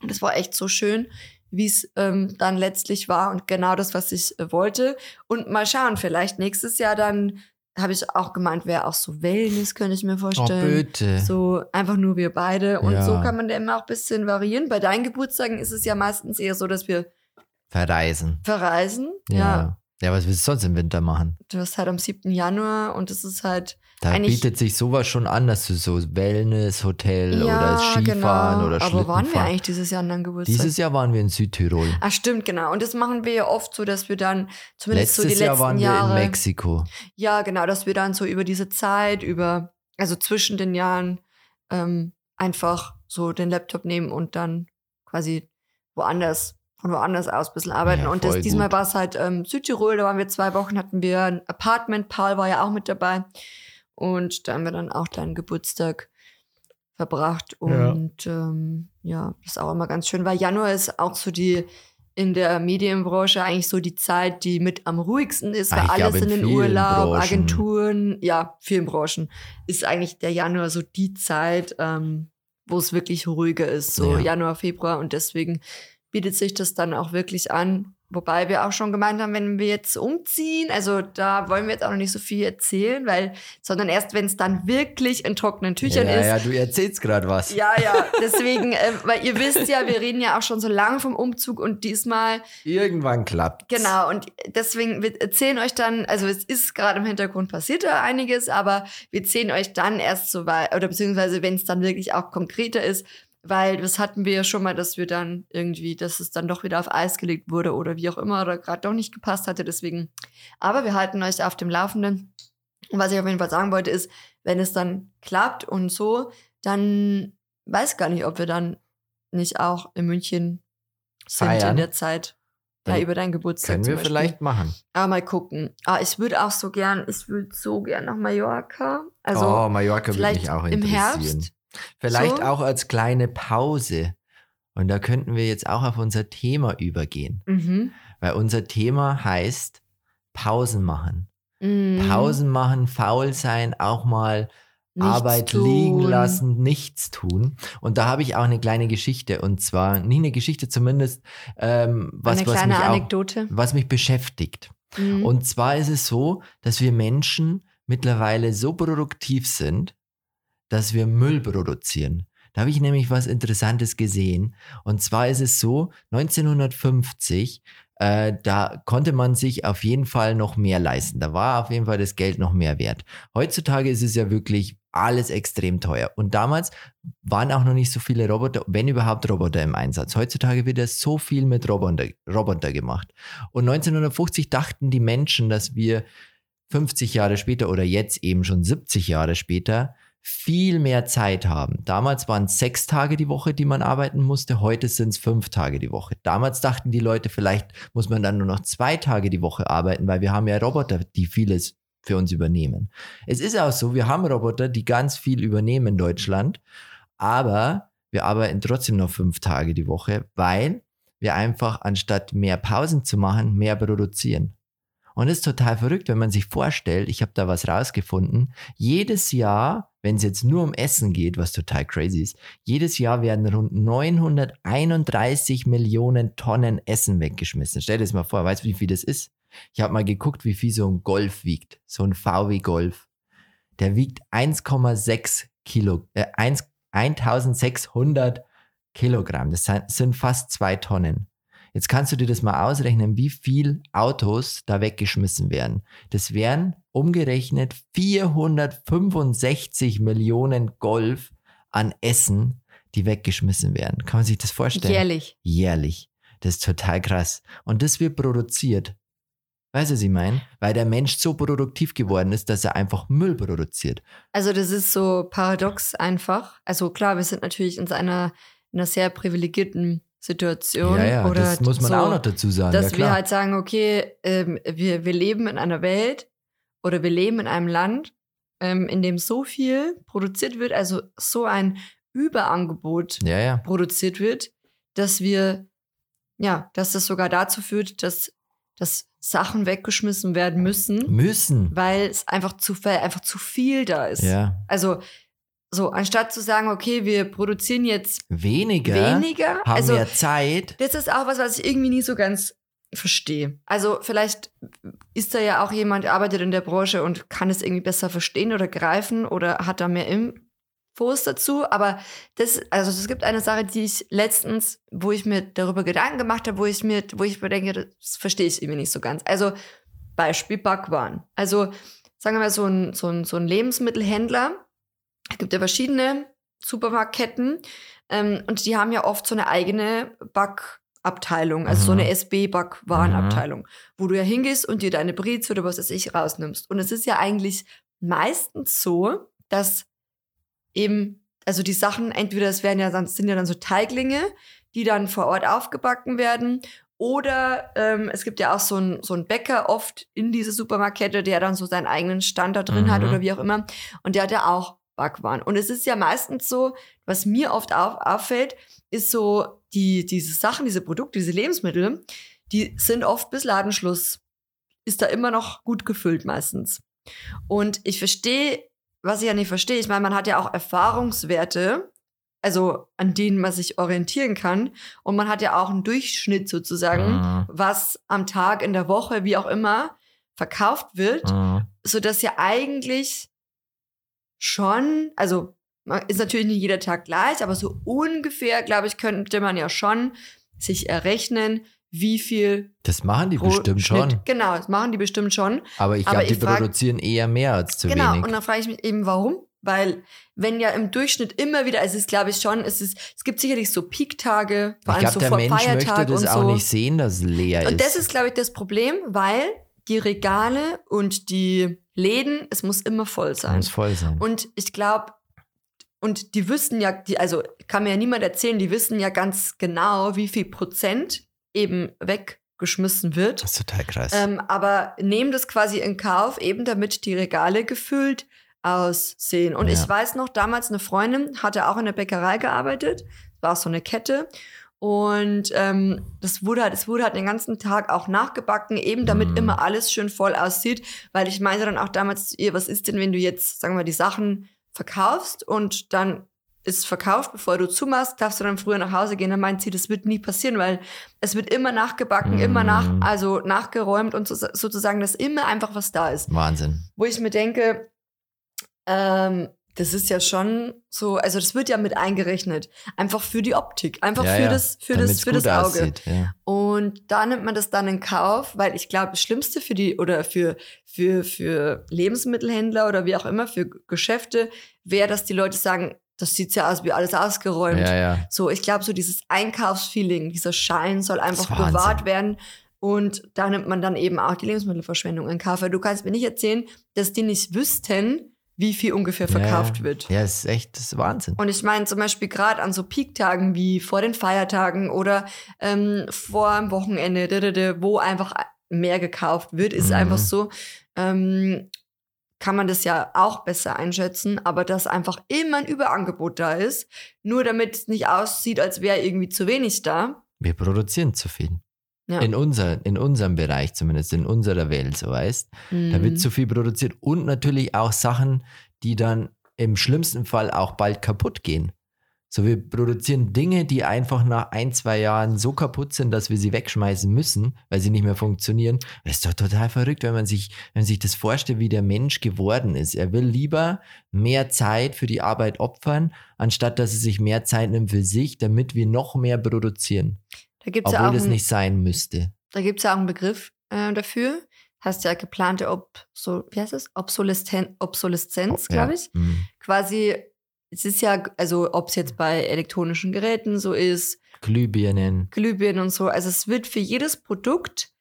Und es war echt so schön, wie es ähm, dann letztlich war und genau das, was ich äh, wollte. Und mal schauen, vielleicht nächstes Jahr dann habe ich auch gemeint, wäre auch so Wellness, könnte ich mir Oh, vorstellen. bitte. So einfach nur wir beide. Und Ja. so kann man da immer auch ein bisschen variieren. Bei deinen Geburtstagen ist es ja meistens eher so, dass wir Verreisen. verreisen. Ja. ja. Ja. was willst du sonst im Winter machen? Du hast halt am 7. Januar und es ist halt. Da bietet sich sowas schon an, dass du so Wellness, Hotel oder Skifahren genau. oder Aber waren wir Schlittenfahren. eigentlich dieses Jahr an deinem Geburtstag? Dieses Jahr waren wir in Südtirol. Ah, stimmt, genau. Und das machen wir ja oft so, dass wir dann zumindest so die Letztes letzten Jahr waren wir Jahre. in Mexiko. Ja, genau, dass wir dann so über diese Zeit, über, also zwischen den Jahren, ähm, einfach so den Laptop nehmen und dann quasi woanders, von woanders aus ein bisschen arbeiten. Ja, und das, diesmal war es halt ähm, Südtirol, da waren wir zwei Wochen, hatten wir ein Apartment, Paul war ja auch mit dabei. Und da haben wir dann auch deinen Geburtstag verbracht. Und ja, ähm, ja das ist auch immer ganz schön, weil Januar ist auch so die in der Medienbranche eigentlich so die Zeit, die mit am ruhigsten ist, weil Ah, ich alle glaube, in vielen Urlaub, Branchen. Agenturen, ja, vielen Branchen ist eigentlich der Januar so die Zeit, ähm, wo es wirklich ruhiger ist, so Ja. Januar, Februar und deswegen bietet sich das dann auch wirklich an. Wobei wir auch schon gemeint haben, wenn wir jetzt umziehen, also da wollen wir jetzt auch noch nicht so viel erzählen, weil, sondern erst wenn es dann wirklich in trockenen Tüchern ja, ist, ja, du erzählst gerade was. ja, ja, deswegen, äh, weil ihr wisst ja, wir reden ja auch schon so lange vom Umzug und diesmal, Irgendwann klappt. genau, und deswegen, wir erzählen euch dann, also es ist gerade im Hintergrund passiert da einiges, aber wir erzählen euch dann erst so weit, oder beziehungsweise wenn es dann wirklich auch konkreter ist, weil das hatten wir ja schon mal, dass wir dann irgendwie, dass es dann doch wieder auf Eis gelegt wurde oder wie auch immer oder gerade doch nicht gepasst hatte, deswegen, aber wir halten euch auf dem Laufenden. Und was ich auf jeden Fall sagen wollte, ist, wenn es dann klappt und so, dann weiß gar nicht, ob wir dann nicht auch in München sind Feiern? in der Zeit. Ja, über deinen Geburtstag. Können wir vielleicht machen. Aber mal gucken. Ah, ich würde auch so gern, ich würde so gern nach Mallorca. Also oh, Mallorca würde mich auch im interessieren. Herbst. Vielleicht so. auch als kleine Pause. Und da könnten wir jetzt auch auf unser Thema übergehen. Mhm. Weil unser Thema heißt Pausen machen. Mhm. Pausen machen, faul sein, auch mal Nichts Arbeit tun. liegen lassen, nichts tun. Und da habe ich auch eine kleine Geschichte. Und zwar, nicht eine Geschichte zumindest, ähm, was, Eine was, kleine mich auch, Anekdote. was mich beschäftigt. Mhm. Und zwar ist es so, dass wir Menschen mittlerweile so produktiv sind, dass wir Müll produzieren. Da habe ich nämlich was Interessantes gesehen. Und zwar ist es so, 1950, äh, da konnte man sich auf jeden Fall noch mehr leisten. Da war auf jeden Fall das Geld noch mehr wert. Heutzutage ist es ja wirklich alles extrem teuer. Und damals waren auch noch nicht so viele Roboter, wenn überhaupt Roboter im Einsatz. Heutzutage wird ja so viel mit Roboter, Roboter gemacht. Und 1950 dachten die Menschen, dass wir 50 Jahre später oder jetzt eben schon 70 Jahre später viel mehr Zeit haben. Damals waren es sechs Tage die Woche, die man arbeiten musste. Heute sind es fünf Tage die Woche. Damals dachten die Leute, vielleicht muss man dann nur noch zwei Tage die Woche arbeiten, weil wir haben ja Roboter, die vieles für uns übernehmen. Es ist auch so, wir haben Roboter, die ganz viel übernehmen in Deutschland, aber wir arbeiten trotzdem noch fünf Tage die Woche, weil wir einfach anstatt mehr Pausen zu machen, mehr produzieren. Und es ist total verrückt, wenn man sich vorstellt, ich habe da was rausgefunden, jedes Jahr, wenn es jetzt nur um Essen geht, was total crazy ist, jedes Jahr werden rund 931 Millionen Tonnen Essen weggeschmissen. Stell dir das mal vor, weißt du, wie viel das ist? Ich habe mal geguckt, wie viel so ein Golf wiegt, so ein VW Golf. Der wiegt 1,6 Kilo, äh, 1, 1600 Kilogramm. Das sind- sind fast zwei Tonnen. Jetzt kannst du dir das mal ausrechnen, wie viel Autos da weggeschmissen werden. Das wären umgerechnet 465 Millionen Golf an Essen, die weggeschmissen werden. Kann man sich das vorstellen? Jährlich. Jährlich. Das ist total krass. Und das wird produziert. Weißt du, was ich meine? Weil der Mensch so produktiv geworden ist, dass er einfach Müll produziert. Also das ist so paradox einfach. Also klar, wir sind natürlich in einer, in einer sehr privilegierten Situation. ja, ja, oder das muss man so, auch noch dazu sagen. Dass ja, wir halt sagen, okay, ähm, wir, wir leben in einer Welt oder wir leben in einem Land, ähm, in dem so viel produziert wird, also so ein Überangebot ja, ja. produziert wird, dass wir, ja, dass das sogar dazu führt, dass, dass Sachen weggeschmissen werden müssen, Müssen. weil es einfach zu, einfach zu viel da ist. Ja. Also, so, anstatt zu sagen, okay, wir produzieren jetzt Weniger. weniger, Haben also mehr Zeit. das ist auch was, was ich irgendwie nie so ganz verstehe. Also vielleicht ist da ja auch jemand, der arbeitet in der Branche und kann es irgendwie besser verstehen oder greifen oder hat da mehr Infos dazu. Aber das, also es gibt eine Sache, die ich letztens, wo ich mir darüber Gedanken gemacht habe, wo ich mir, wo ich mir denke, das verstehe ich irgendwie nicht so ganz. Also Beispiel Backwaren. Also sagen wir mal so ein, so ein, so ein Lebensmittelhändler. Es gibt ja verschiedene Supermarktketten ähm, und die haben ja oft so eine eigene Backabteilung, also so Mhm. eine SB-Backwarenabteilung, wo du ja hingehst und dir deine Brezel oder was weiß ich rausnimmst. Und es ist ja eigentlich meistens so, dass eben, also die Sachen, entweder es werden ja dann, sind ja dann so Teiglinge, die dann vor Ort aufgebacken werden. Oder ähm, es gibt ja auch so einen so einen Bäcker oft in diese Supermarktkette, der dann so seinen eigenen Stand da drin hat Mhm. oder wie auch immer. Und der hat ja auch Backwaren. Und es ist ja meistens so, was mir oft auf, auffällt, ist so, die, diese Sachen, diese Produkte, diese Lebensmittel, die sind oft bis Ladenschluss, ist da immer noch gut gefüllt meistens. Und ich verstehe, was ich ja nicht verstehe, ich meine, man hat ja auch Erfahrungswerte, also an denen man sich orientieren kann. Und man hat ja auch einen Durchschnitt sozusagen, Mhm. was am Tag, in der Woche, wie auch immer, verkauft wird Mhm. so dass ja eigentlich schon, also ist natürlich nicht jeder Tag gleich, aber so ungefähr, glaube ich, könnte man ja schon sich errechnen, wie viel Das machen die bestimmt Schnitt. schon. Genau, das machen die bestimmt schon. Aber ich glaube, die frag- produzieren eher mehr als zu genau, wenig. und dann frage ich mich eben, warum? Weil, wenn ja im Durchschnitt immer wieder, es ist, glaube ich, schon, es ist, es gibt sicherlich so Peaktage, vor ich allem glaube, so der vor Mensch möchte Feiertag das und auch so. nicht sehen, dass es leer ist. Und das ist, glaube ich, das Problem, weil die Regale und die Läden, es muss immer voll sein. muss voll sein. Und ich glaube, und die wissen ja, die, also kann mir ja niemand erzählen, die wissen ja ganz genau, wie viel Prozent eben geschmissen wird. Das ist total krass. Ähm, aber nehmen das quasi in Kauf, eben damit die Regale gefüllt aussehen. Und Ja. ich weiß noch, damals eine Freundin hatte auch in der Bäckerei gearbeitet. War auch so eine Kette. Und ähm, das wurde halt, es wurde halt den ganzen Tag auch nachgebacken, eben damit Mm. immer alles schön voll aussieht. Weil ich meinte dann auch damals zu ihr, was ist denn, wenn du jetzt, sagen wir mal, die Sachen verkaufst und dann ist verkauft, bevor du zumachst, darfst du dann früher nach Hause gehen. Dann meint sie, das wird nie passieren, weil es wird immer nachgebacken, Mm. immer nach, also nachgeräumt und so, sozusagen, dass immer einfach was da ist. Wahnsinn. Wo ich mir denke, ähm, das ist ja schon so, also das wird ja mit eingerechnet. Einfach für die Optik, einfach Ja, für ja, das, für damit's das, für das Auge. aussieht, Ja. Und da nimmt man das dann in Kauf, weil ich glaube, das Schlimmste für die oder für, für, für Lebensmittelhändler oder wie auch immer, für Geschäfte, wäre, dass die Leute sagen, das sieht ja aus wie alles ausgeräumt. ja, ja. So, ich glaube, so dieses Einkaufsfeeling, dieser Schein soll einfach bewahrt werden. Und da nimmt man dann eben auch die Lebensmittelverschwendung in Kauf. Weil du kannst mir nicht erzählen, dass die nicht wüssten, wie viel ungefähr verkauft ja, wird. Ja, es ist echt, das ist Wahnsinn. Und ich meine zum Beispiel gerade an so Peaktagen wie vor den Feiertagen oder ähm, vor am Wochenende, wo einfach mehr gekauft wird, ist Mhm. einfach so, ähm, kann man das ja auch besser einschätzen, aber dass einfach immer ein Überangebot da ist, nur damit es nicht aussieht, als wäre irgendwie zu wenig da. Wir produzieren zu viel. Ja. In, unser, in unserem Bereich zumindest, in unserer Welt, so weißt. Da Mhm. wird zu viel produziert und natürlich auch Sachen, die dann im schlimmsten Fall auch bald kaputt gehen. So, wir produzieren Dinge, die einfach nach ein, zwei Jahren so kaputt sind, dass wir sie wegschmeißen müssen, weil sie nicht mehr funktionieren. Das ist doch total verrückt, wenn man sich, wenn man sich das vorstellt, wie der Mensch geworden ist. Er will lieber mehr Zeit für die Arbeit opfern, anstatt dass er sich mehr Zeit nimmt für sich, damit wir noch mehr produzieren. Da gibt es ja Obwohl auch das ein- nicht sein müsste. Da gibt es ja auch einen Begriff äh, dafür. Heißt ja geplante Ob so, wie heißt es? Obsoleszen Obsoleszenz, glaube ich. Ja. Mhm. Quasi, es ist ja, also ob es jetzt bei elektronischen Geräten so ist, Glühbirnen. Glühbirnen und so, also es wird für jedes Produkt,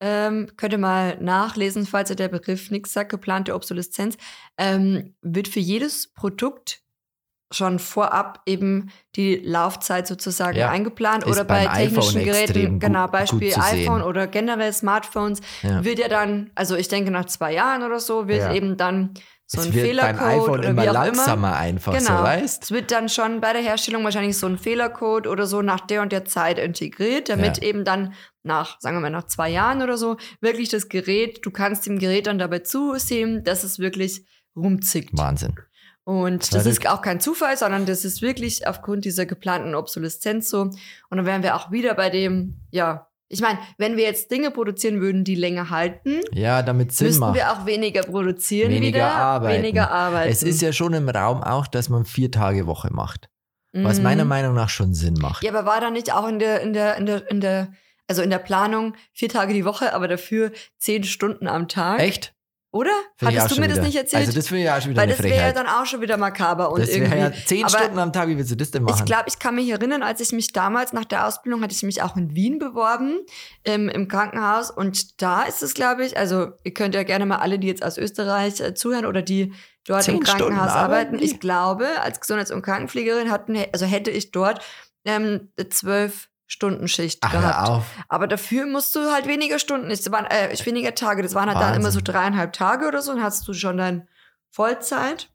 ähm, könnt ihr mal nachlesen, falls ihr der Begriff nichts sagt, geplante Obsoleszenz, ähm, wird für jedes Produkt schon vorab eben die Laufzeit sozusagen Ja, eingeplant oder bei iPhone technischen Geräten, genau, Beispiel zu sehen. iPhone oder generell Smartphones, Ja. wird ja dann, also ich denke nach zwei Jahren oder so, wird Ja. eben dann so es ein wird beim Fehlercode iPhone oder immer wie auch langsamer immer. einfach, so Genau. weißt Es wird dann schon bei der Herstellung wahrscheinlich so ein Fehlercode oder so nach der und der Zeit integriert, damit eben dann nach, sagen wir mal, nach zwei Jahren oder so, wirklich das Gerät, du kannst dem Gerät dann dabei zusehen, dass es wirklich rumzickt. Wahnsinn. Und das ist auch kein Zufall, sondern das ist wirklich aufgrund dieser geplanten Obsoleszenz so. Und dann wären wir auch wieder bei dem, ja, ich meine, wenn wir jetzt Dinge produzieren würden, die länger halten, Ja, damit Sinn müssten macht. wir auch weniger produzieren Weniger wieder, arbeiten. weniger arbeiten. Es ist ja schon im Raum auch, dass man vier Tage Woche macht. Was Mhm. meiner Meinung nach schon Sinn macht. Ja, aber war da nicht auch in der, in der, in der, in der, also in der Planung vier Tage die Woche, aber dafür zehn Stunden am Tag? Echt? Oder? Hattest du mir das wieder- nicht erzählt? Also das ich auch schon wieder Weil das wäre ja dann auch schon wieder makaber und das wäre irgendwie. ja zehn aber Stunden am Tag, wie willst du das denn machen? Ich glaube, ich kann mich erinnern, als ich mich damals nach der Ausbildung hatte ich mich auch in Wien beworben ähm, im Krankenhaus und da ist es, glaube ich, also ihr könnt ja gerne mal alle, die jetzt aus Österreich äh, zuhören oder die dort Zehn im Krankenhaus arbeiten arbeiten. Ich glaube, als Gesundheits- und Krankenpflegerin hatten, also hätte ich dort ähm, zwölf Stunden Schicht Ach, gehabt. Aber dafür musst du halt weniger Stunden, es waren äh, weniger Tage. Das waren halt dann immer so Wahnsinn. dreieinhalb Tage oder so. Dann hast du schon dann Vollzeit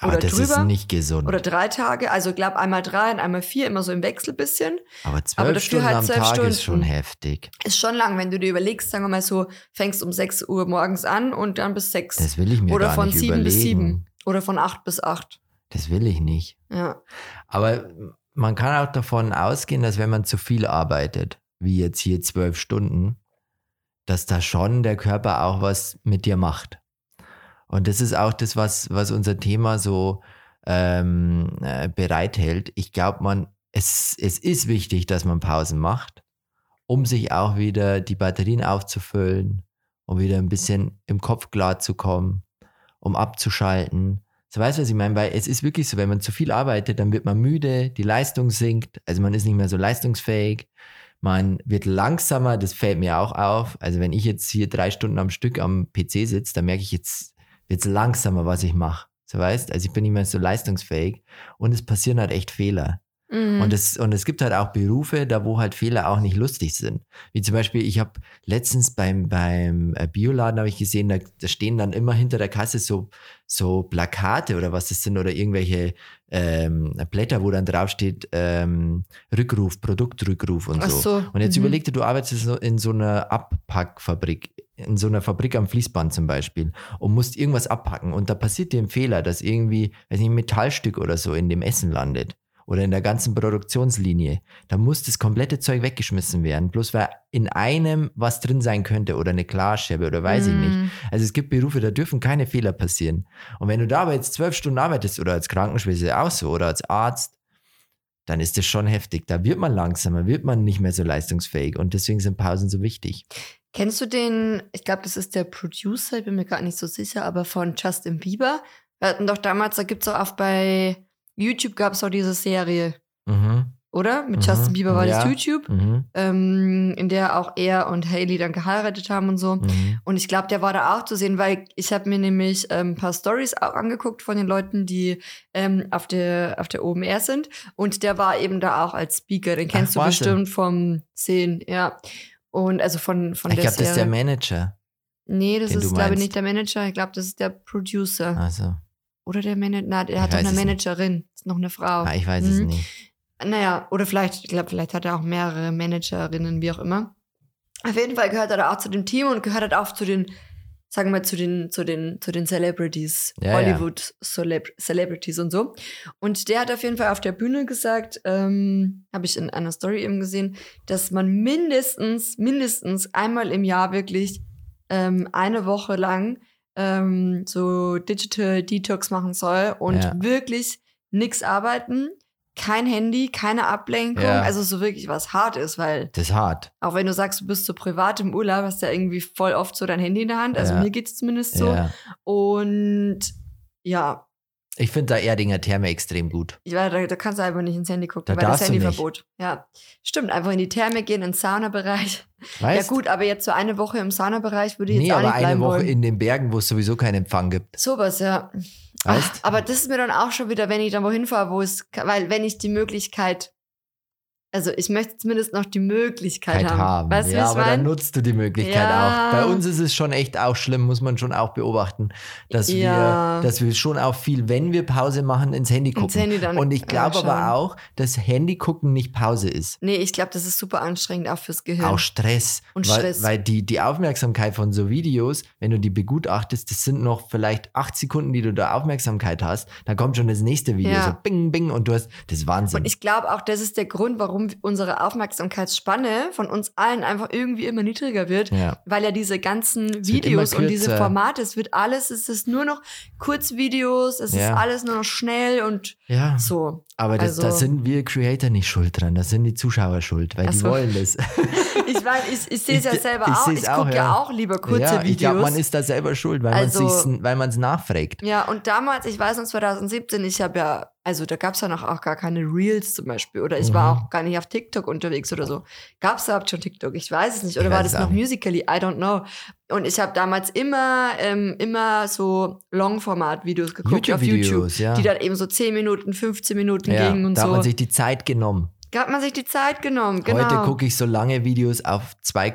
Aber oder das drüber. ist nicht gesund. oder drei Tage. Also ich glaube einmal drei und einmal vier, immer so im Wechsel bisschen. aber aber zwölf dafür Stunden halt am zwölf Tag ist Stunden. schon heftig. Ist schon lang, wenn du dir überlegst, sagen wir mal so, fängst um 6 Uhr morgens an und dann bis 6. Das will ich mir Oder gar von nicht 7 überlegen. bis 7. Oder von 8 bis 8. Das will ich nicht. Ja. Aber man kann auch davon ausgehen, dass wenn man zu viel arbeitet, wie jetzt hier zwölf Stunden, dass da schon der Körper auch was mit dir macht. Und das ist auch das, was, was unser Thema so ähm, äh, bereithält. Ich glaube, man, es, es ist wichtig, dass man Pausen macht, um sich auch wieder die Batterien aufzufüllen, um wieder ein bisschen im Kopf klar zu kommen, um abzuschalten. So weißt du, was ich meine? Weil es ist wirklich so, wenn man zu viel arbeitet, dann wird man müde, die Leistung sinkt, also man ist nicht mehr so leistungsfähig, man wird langsamer, das fällt mir auch auf. Also wenn ich jetzt hier drei Stunden am Stück am PC sitze, dann merke ich jetzt, wird's langsamer, was ich mache. So weißt, also ich bin nicht mehr so leistungsfähig und es passieren halt echt Fehler. Mhm. Und es, und es gibt halt auch Berufe, da wo halt Fehler auch nicht lustig sind. Wie zum Beispiel, ich habe letztens beim, beim äh, Bioladen habe ich gesehen, da, da stehen dann immer hinter der Kasse so, so Plakate oder was das sind oder irgendwelche ähm, Blätter, wo dann draufsteht ähm, Rückruf, Produktrückruf und so. so. Und jetzt mhm. überleg dir, du arbeitest in so einer Abpackfabrik, in so einer Fabrik am Fließband zum Beispiel und musst irgendwas abpacken und da passiert dir ein Fehler, dass irgendwie, weiß nicht, ein Metallstück oder so in dem Essen landet oder in der ganzen Produktionslinie. Da muss das komplette Zeug weggeschmissen werden, bloß weil in einem was drin sein könnte oder eine Glasscherbe oder weiß ich nicht. Mhm. Also es gibt Berufe, da dürfen keine Fehler passieren. Und wenn du da aber jetzt zwölf Stunden arbeitest oder als Krankenschwester auch so oder als Arzt, dann ist das schon heftig. Da wird man langsamer, wird man nicht mehr so leistungsfähig und deswegen sind Pausen so wichtig. Kennst du den, ich glaube, das ist der Producer, ich bin mir gar nicht so sicher, aber von Justin Bieber. Wir hatten doch damals, da gibt es auch auf bei YouTube gab es auch diese Serie, Mhm. oder? Mit Mhm. Justin Bieber war das Ja. YouTube, Mhm. ähm, in der auch er und Hailey dann geheiratet haben und so. Mhm. Und ich glaube, der war da auch zu sehen, weil ich habe mir nämlich ähm, ein paar Stories auch angeguckt von den Leuten, die ähm, auf, der, auf der OMR sind. Und der war eben da auch als Speaker. Den kennst du Wahnsinn. bestimmt vom Sehen, ja. Und also von, von Ich der glaube, das ist der. Manager. nee, das du ist, glaube ich, nicht der Manager. Ich glaube, das ist der Producer. Also, Oder der Manager. Na, der Ich hat doch eine es. Managerin. Ist noch eine Frau. ah, ich weiß es Mhm. nicht. Naja, oder vielleicht, ich glaube, vielleicht hat er auch mehrere Managerinnen, wie auch immer. Auf jeden Fall gehört er da auch zu dem Team und gehört halt auch zu den, sagen wir, zu den, zu den, zu den Celebrities, Ja, Hollywood Celeb Celebrities und so. Und der hat auf jeden Fall auf der Bühne gesagt, ähm, habe ich in einer Story eben gesehen, dass man mindestens, mindestens einmal im Jahr wirklich ähm, eine Woche lang ähm, so Digital Detox machen soll und Ja. wirklich nichts arbeiten, kein Handy, keine Ablenkung, Ja. also so wirklich was hart ist, weil Das ist hart. auch wenn du sagst, du bist so privat im Urlaub, hast du ja irgendwie voll oft so dein Handy in der Hand, also Ja. mir geht es zumindest so und ja, Ich finde da Erdinger Therme extrem gut. ich weiß, da, da kannst du einfach nicht ins Handy gucken, Da weil das. Handyverbot. Ja, stimmt, einfach in die Therme gehen, in den Saunabereich. Weißt? Ja gut, aber jetzt so eine Woche im Saunabereich würde ich Nee, jetzt auch aber nicht eine bleiben Woche wollen. in den Bergen, wo es sowieso keinen Empfang gibt. Sowas, ja. Ach, Weißt? aber das ist mir dann auch schon wieder, wenn ich dann wohin fahre, wo es, weil wenn ich die Möglichkeit, also ich möchte zumindest noch die Möglichkeit haben. haben. Weißt ja, aber dann meine? nutzt du die Möglichkeit Ja. auch. Bei uns ist es schon echt auch schlimm, muss man schon auch beobachten, dass Ja. wir, dass wir schon auch viel, wenn wir Pause machen, ins Handy gucken. Ins Handy dann Und ich glaube aber auch, dass Handy gucken nicht Pause ist. Nee, ich glaube, das ist super anstrengend, auch fürs Gehirn. Auch Stress. Und weil, Stress. Weil die, die Aufmerksamkeit von so Videos, wenn du die begutachtest, das sind noch vielleicht acht Sekunden, die du da Aufmerksamkeit hast. Dann kommt schon das nächste Video, Ja. so bing, bing, und du hast, das ist Wahnsinn. Und ich glaube auch, das ist der Grund, warum unsere Aufmerksamkeitsspanne von uns allen einfach irgendwie immer niedriger wird. ja. Weil ja diese ganzen wird Videos und diese. Formate, es wird alles, es ist nur noch Kurzvideos, es Ja. ist alles nur noch schnell und ja. so. Aber das, Also- da sind wir Creator nicht schuld dran, da sind die Zuschauer schuld, weil Ach die wollen das. Ich meine, ich, ich sehe es ja Ich- selber ich auch. Ich auch, gucke ja. auch lieber kurze ja, Videos. ich glaube, man ist da selber schuld, weil Also- man es nachfragt. Ja, und damals, ich weiß noch 2017, ich habe ja, also da gab es ja noch auch gar keine Reels zum Beispiel. Oder ich war Mhm. auch gar nicht auf TikTok unterwegs oder so. Gab es überhaupt schon TikTok? Ich weiß es nicht. Ich Oder war das noch. Musically? I don't know. Und ich habe damals immer, ähm, immer so Longformat-Videos geguckt auf YouTube. Ja. Die dann eben so 10 Minuten, 15 Minuten ja, gingen und da hat so. man sich die Zeit genommen. da hat man sich die Zeit genommen, genau. Heute gucke ich so lange Videos auf 2,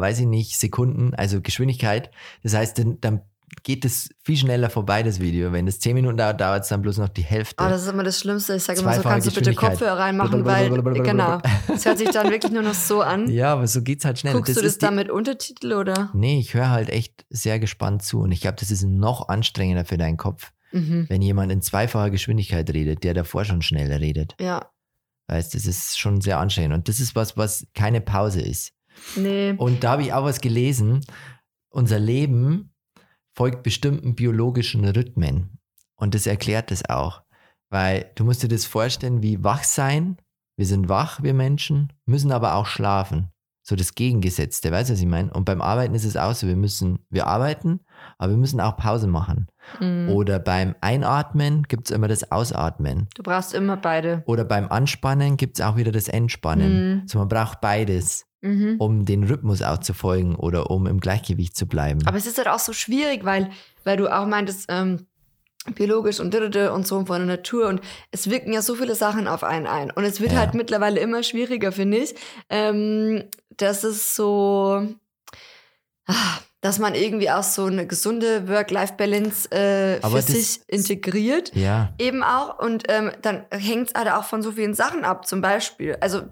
weiß ich nicht, Sekunden, also Geschwindigkeit. Das heißt, dann, dann geht es viel schneller vorbei, das Video. Wenn es 10 Minuten dauert, dauert es dann bloß noch die Hälfte. Oh, das ist immer das Schlimmste. Ich sage immer so, kannst du bitte. Kopfhörer reinmachen, weil, genau, es hört sich dann wirklich nur noch so an. ja, aber so geht's halt schnell. Guckst du das ist die- dann mit Untertitel oder? Nee, ich höre halt echt sehr gespannt zu. Und ich glaube, das ist noch anstrengender für deinen Kopf, Mhm. wenn jemand in zweifacher Geschwindigkeit redet, der davor schon schneller redet. Ja, Weißt, das ist schon sehr anstrengend. Und das ist was, was keine Pause ist. nee. Und da habe ich auch was gelesen. Unser Leben folgt bestimmten biologischen Rhythmen. Und das erklärt es auch. Weil du musst dir das vorstellen, wie wach sein. Wir sind wach, wir Menschen, müssen aber auch schlafen. So das Gegengesetzte, weißt du, was ich meine? Und beim Arbeiten ist es auch so, wir müssen, wir arbeiten, aber wir müssen auch Pause machen. Mhm. Oder beim Einatmen gibt es immer das Ausatmen. Du brauchst immer beide. Oder beim Anspannen gibt es auch wieder das Entspannen. Mhm. So man braucht beides Mhm. um den Rhythmus auch zu folgen oder um im Gleichgewicht zu bleiben. Aber es ist halt auch so schwierig, weil, weil du auch meintest, ähm, biologisch und und so von der Natur und es wirken ja so viele Sachen auf einen ein und es wird Ja. halt mittlerweile immer schwieriger, finde ich, ähm, dass es so, ah, dass man irgendwie auch so eine gesunde Work-Life-Balance äh, für das- sich integriert. Ja. Eben auch. Und ähm, dann hängt es halt auch von so vielen Sachen ab. Zum Beispiel, also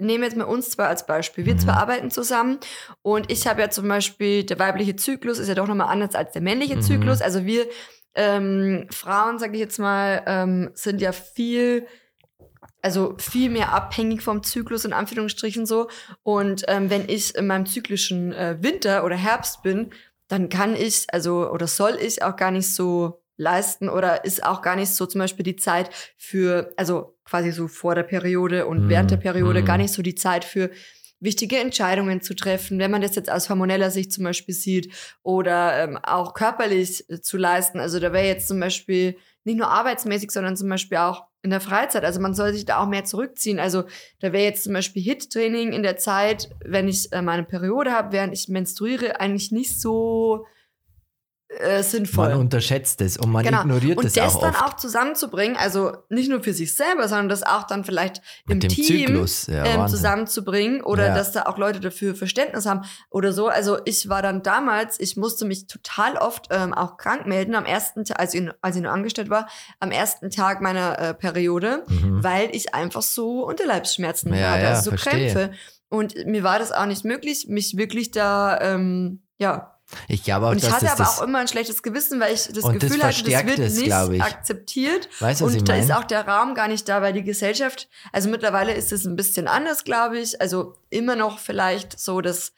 nehmen wir jetzt mal uns zwei als Beispiel. Wir Mhm. zwei arbeiten zusammen und ich habe ja zum Beispiel, der weibliche Zyklus ist ja doch nochmal anders als der männliche Mhm. Zyklus. Also wir ähm, Frauen, sage ich jetzt mal, ähm, sind ja viel also viel mehr abhängig vom Zyklus in Anführungsstrichen so. Und ähm, wenn ich in meinem zyklischen äh, Winter oder Herbst bin, dann kann ich, also oder soll ich auch gar nicht so leisten oder ist auch gar nicht so zum Beispiel die Zeit für, also quasi so vor der Periode und Mhm. während der Periode Mhm. gar nicht so die Zeit für wichtige Entscheidungen zu treffen, wenn man das jetzt aus hormoneller Sicht zum Beispiel sieht oder ähm, auch körperlich äh, zu leisten. Also da wäre jetzt zum Beispiel nicht nur arbeitsmäßig, sondern zum Beispiel auch in der Freizeit. Also man soll sich da auch mehr zurückziehen. Also da wäre jetzt zum Beispiel Hit-Training in der Zeit, wenn ich äh, meine Periode habe, während ich menstruiere, eigentlich nicht so äh, sinnvoll. Man unterschätzt es und man Genau. ignoriert und es das auch dann oft. auch zusammenzubringen, also nicht nur für sich selber, sondern das auch dann vielleicht im Mit dem Team Zyklus, ja, ähm, zusammenzubringen oder Ja. dass da auch Leute dafür Verständnis haben oder so. Also ich war dann damals, ich musste mich total oft ähm, auch krank melden am ersten Tag, als ich, als ich nur angestellt war, am ersten Tag meiner äh, Periode, Mhm. weil ich einfach so Unterleibsschmerzen Ja, hatte, also so verstehe. Krämpfe. Und mir war das auch nicht möglich, mich wirklich da, ähm, ja, Ich glaube auch, und ich dass hatte aber auch immer ein schlechtes Gewissen, weil ich das Und das Gefühl hatte, das wird es, nicht akzeptiert. weißt Und da ist meine? auch der Raum gar nicht da, weil die Gesellschaft, also mittlerweile ist es ein bisschen anders, glaube ich. Also immer noch vielleicht so, dass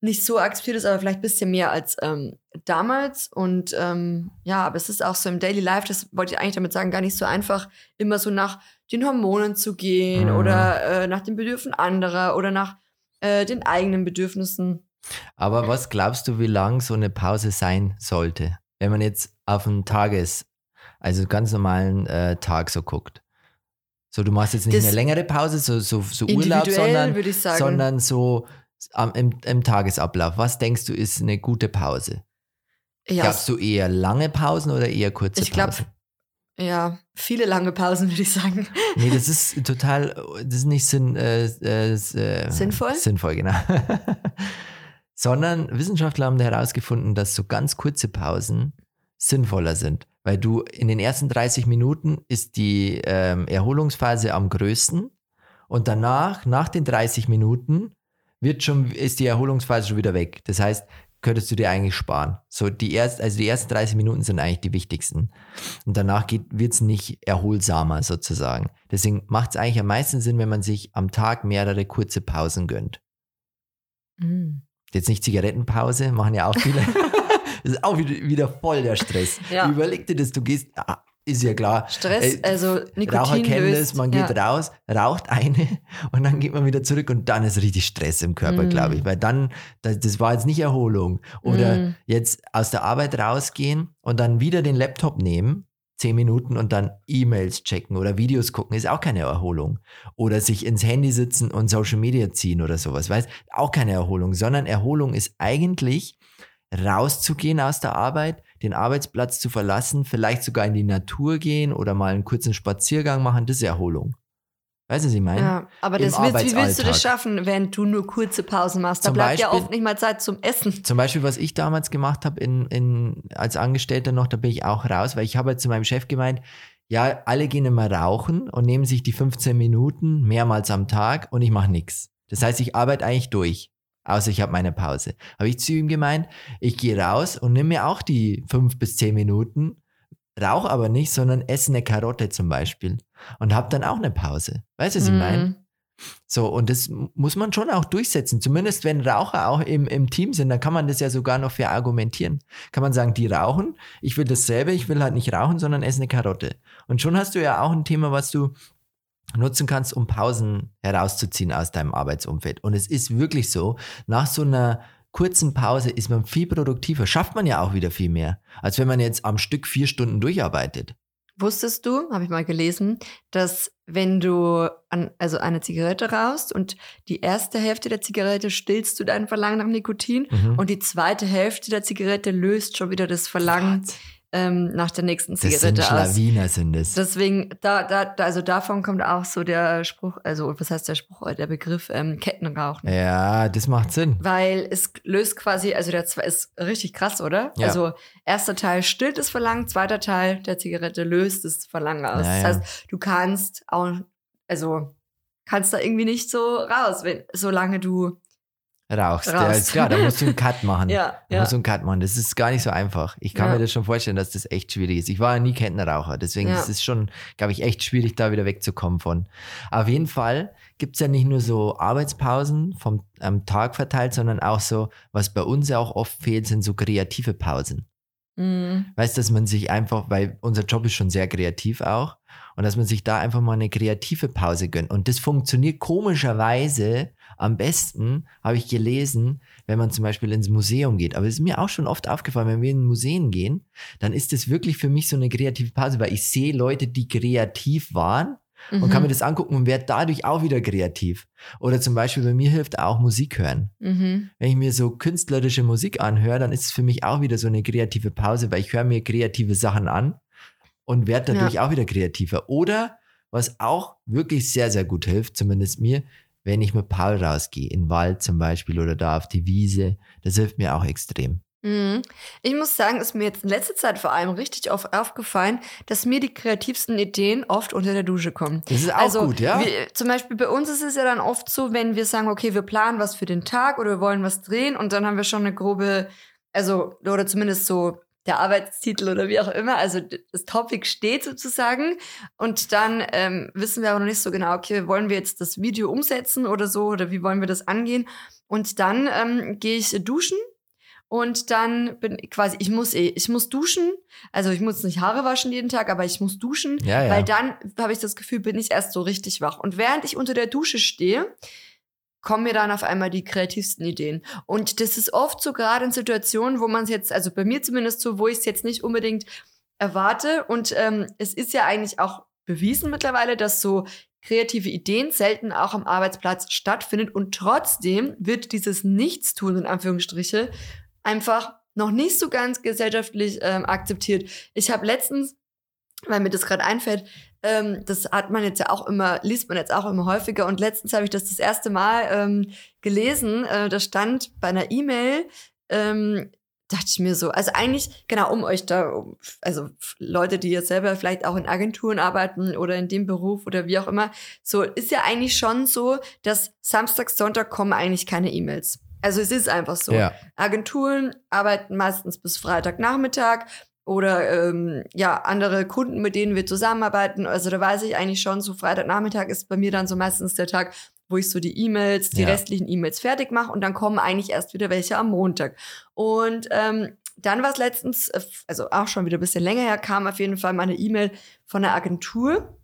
nicht so akzeptiert ist, aber vielleicht ein bisschen mehr als ähm, damals. Und ähm, ja, aber es ist auch so im Daily Life, das wollte ich eigentlich damit sagen, gar nicht so einfach, immer so nach den Hormonen zu gehen Mhm. oder äh, nach den Bedürfnissen anderer oder nach äh, den eigenen Bedürfnissen. Aber was glaubst du, wie lang so eine Pause sein sollte? Wenn man jetzt auf einen Tages-, also ganz normalen äh, Tag so guckt. So, du machst jetzt nicht Das- eine längere Pause, so, so, so Urlaub, sondern, würde ich sagen. sondern so am, im, im Tagesablauf. Was denkst du, ist eine gute Pause? ja, Glaubst du eher lange Pausen oder eher kurze Ich glaub, Pausen? Ja, viele lange Pausen, würde ich sagen. Nee, das ist total, das ist nicht sinn, äh, äh, äh, Sinnvoll? Sinnvoll, genau. Sondern Wissenschaftler haben herausgefunden, dass so ganz kurze Pausen sinnvoller sind. Weil du in den ersten 30 Minuten ist die ähm, Erholungsphase am größten und danach, nach den 30 Minuten, wird schon, ist die Erholungsphase schon wieder weg. Das heißt, könntest du dir eigentlich sparen. So die erst, also die ersten 30 Minuten sind eigentlich die wichtigsten. Und danach wird es nicht erholsamer sozusagen. Deswegen macht es eigentlich am meisten Sinn, wenn man sich am Tag mehrere kurze Pausen gönnt. Mhm. Jetzt nicht Zigarettenpause, machen ja auch viele. das ist auch wieder, voll der Stress. Ja. Überleg dir das, du gehst, ah, ist ja klar. Stress, Äh, also Nikotin Raucher kennen löst, das, man geht ja. raus, raucht eine und dann geht man wieder zurück und dann ist richtig Stress im Körper, Mm. glaube ich. Weil dann, das, das war jetzt nicht Erholung. Oder Mm. jetzt aus der Arbeit rausgehen und dann wieder den Laptop nehmen, zehn Minuten und dann E-Mails checken oder Videos gucken, ist auch keine Erholung. Oder sich ins Handy sitzen und Social Media ziehen oder sowas, weißt Auch keine Erholung, sondern Erholung ist eigentlich rauszugehen aus der Arbeit, den Arbeitsplatz zu verlassen, vielleicht sogar in die Natur gehen oder mal einen kurzen Spaziergang machen, das ist Erholung. Weißt du, was ich meine? Ja, aber das willst, wie willst du das schaffen, wenn du nur kurze Pausen machst? Da Zum bleibt ja Beispiel- oft nicht mal Zeit zum Essen. Zum Beispiel, was ich damals gemacht habe in, in, als Angestellter noch, da bin ich auch raus, weil ich habe zu meinem Chef gemeint, ja, alle gehen immer rauchen und nehmen sich die 15 Minuten mehrmals am Tag und ich mache nichts. Das heißt, ich arbeite eigentlich durch, außer ich habe meine Pause. Habe ich zu ihm gemeint, ich gehe raus und nehme mir auch die fünf bis zehn Minuten, rauche aber nicht, sondern esse eine Karotte zum Beispiel und habe dann auch eine Pause. Weißt du, was ich meine? Mhm. So, und das muss man schon auch durchsetzen. Zumindest wenn Raucher auch im, im Team sind, dann kann man das ja sogar noch verargumentieren. Kann man sagen, die rauchen, ich will dasselbe, ich will halt nicht rauchen, sondern esse eine Karotte. Und schon hast du ja auch ein Thema, was du nutzen kannst, um Pausen herauszuziehen aus deinem Arbeitsumfeld. Und es ist wirklich so, nach so einer kurzen Pause ist man viel produktiver, schafft man ja auch wieder viel mehr, als wenn man jetzt am Stück vier Stunden durcharbeitet. Wusstest du, habe ich mal gelesen, dass wenn du an, also eine Zigarette rauchst und die erste Hälfte der Zigarette stillst du dein Verlangen nach Nikotin Mhm. und die zweite Hälfte der Zigarette löst schon wieder das Verlangen ähm, nach der nächsten Das sind Zigarette aus. Schlawiner, sind es. Deswegen, da, da, also davon kommt auch so der Spruch, also was heißt der Spruch, äh, der Begriff ähm, Kettenrauchen. Ja, das macht Sinn. Weil es löst quasi, also der ist richtig krass, oder? Ja. Also erster Teil stillt das Verlangen, zweiter Teil der Zigarette löst das Verlangen aus. Ja, das heißt, du kannst auch, also kannst da irgendwie nicht so raus, wenn, solange du Rauchst. Ja, ist klar, da musst du einen Cut machen. ja, Da ja. musst du einen Cut machen. Das ist gar nicht so einfach. Ich kann Ja. mir das schon vorstellen, dass das echt schwierig ist. Ich war ja nie Kettenraucher, deswegen ist es schon, glaube ich, echt schwierig, da wieder wegzukommen von. Auf jeden Fall gibt es ja nicht nur so Arbeitspausen vom am Tag verteilt, sondern auch so, was bei uns ja auch oft fehlt, sind so kreative Pausen. Mhm. Weißt, dass man sich einfach, weil unser Job ist schon sehr kreativ auch, und dass man sich da einfach mal eine kreative Pause gönnt. Und das funktioniert komischerweise am besten, habe ich gelesen, wenn man zum Beispiel ins Museum geht. Aber es ist mir auch schon oft aufgefallen, wenn wir in Museen gehen, dann ist das wirklich für mich so eine kreative Pause, weil ich sehe Leute, die kreativ waren und kann mir das angucken und werde dadurch auch wieder kreativ. Oder zum Beispiel bei mir hilft auch Musik hören Mhm. wenn ich mir so künstlerische Musik anhöre, dann ist es für mich auch wieder so eine kreative Pause, weil ich höre mir kreative Sachen an und werde dadurch auch wieder kreativer. Oder was auch wirklich sehr, sehr gut hilft, zumindest mir, wenn ich mit Paul rausgehe, in den Wald zum Beispiel oder da auf die Wiese, das hilft mir auch extrem. Mhm. Ich muss sagen, ist mir jetzt in letzter Zeit vor allem richtig oft aufgefallen, dass mir die kreativsten Ideen oft unter der Dusche kommen. Das ist auch also, gut, ja? Wie, zum Beispiel bei uns ist es ja dann oft so, wenn wir sagen, okay, wir planen was für den Tag oder wir wollen was drehen und dann haben wir schon eine grobe, also, oder zumindest so der Arbeitstitel oder wie auch immer, also das Topic steht sozusagen und dann ähm, wissen wir aber noch nicht so genau, okay, wollen wir jetzt das Video umsetzen oder so oder wie wollen wir das angehen und dann ähm, gehe ich duschen und dann bin ich quasi, ich muss eh, ich muss duschen, also ich muss nicht Haare waschen jeden Tag, aber ich muss duschen, ja, ja. weil dann habe ich das Gefühl, bin ich erst so richtig wach. Und während ich unter der Dusche stehe, kommen mir dann auf einmal die kreativsten Ideen. Und das ist oft so gerade in Situationen, wo man es jetzt, also bei mir zumindest so, wo ich es jetzt nicht unbedingt erwarte. Und ähm, es ist ja eigentlich auch bewiesen mittlerweile, dass so kreative Ideen selten auch am Arbeitsplatz stattfindet. Und trotzdem wird dieses Nichtstun in Anführungsstriche einfach noch nicht so ganz gesellschaftlich ähm, akzeptiert. Ich habe letztens, weil mir das gerade einfällt, ähm, das hat man jetzt ja auch immer, liest man jetzt auch immer häufiger. Und letztens habe ich das das erste Mal ähm, gelesen. Äh, da stand bei einer E-Mail, ähm, dachte ich mir so, also eigentlich, genau, um euch da, um, also Leute, die jetzt selber vielleicht auch in Agenturen arbeiten oder in dem Beruf oder wie auch immer, so ist ja eigentlich schon so, dass Samstag, Sonntag kommen eigentlich keine E-Mails. Also es ist einfach so. ja. Agenturen arbeiten meistens bis Freitagnachmittag oder ähm, ja, andere Kunden, mit denen wir zusammenarbeiten. Also da weiß ich eigentlich schon, so Freitagnachmittag ist bei mir dann so meistens der Tag, wo ich so die E-Mails, die Ja. restlichen E-Mails fertig mache und dann kommen eigentlich erst wieder welche am Montag. Und ähm, dann war es letztens, äh, also auch schon wieder ein bisschen länger her, kam auf jeden Fall mal eine E-Mail von einer Agentur.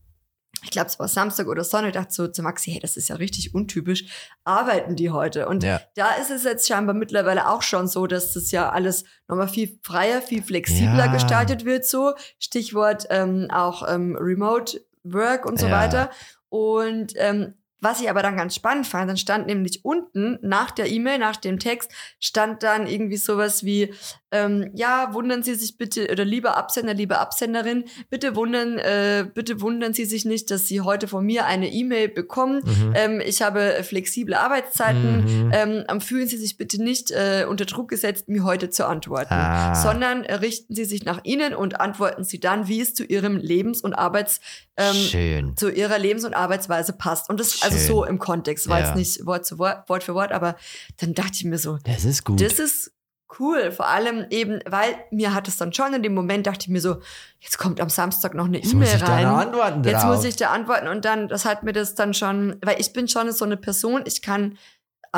Ich glaube, es war Samstag oder Sonntag. Ich dachte so zu Maxi, hey, das ist ja richtig untypisch. Arbeiten die heute? Und ja. da ist es jetzt scheinbar mittlerweile auch schon so, dass das ja alles nochmal viel freier, viel flexibler Ja. gestaltet wird. So Stichwort ähm, auch ähm, Remote Work und so Ja. weiter. Und ähm, was ich aber dann ganz spannend fand, dann stand nämlich unten nach der E-Mail, nach dem Text, stand dann irgendwie sowas wie, ähm, ja, wundern Sie sich bitte, oder lieber Absender, liebe Absenderin, bitte wundern, äh, bitte wundern Sie sich nicht, dass Sie heute von mir eine E-Mail bekommen. Mhm. Ähm, ich habe flexible Arbeitszeiten. Mhm. Ähm, ähm, fühlen Sie sich bitte nicht äh, unter Druck gesetzt, mir heute zu antworten, Ah. sondern richten Sie sich nach Ihnen und antworten Sie dann, wie es zu Ihrem Lebens- und Arbeits ähm, zu Ihrer Lebens- und Arbeitsweise passt. Und das also so im Kontext, war Ja. jetzt nicht Wort zu Wort, Wort für Wort, aber dann dachte ich mir so, Das ist gut. das ist cool, vor allem eben, weil mir hat es dann schon in dem Moment dachte ich mir so, jetzt kommt am Samstag noch eine Jetzt muss E-Mail rein. Jetzt muss ich da antworten und dann, das hat mir das dann schon, weil ich bin schon so eine Person, ich kann,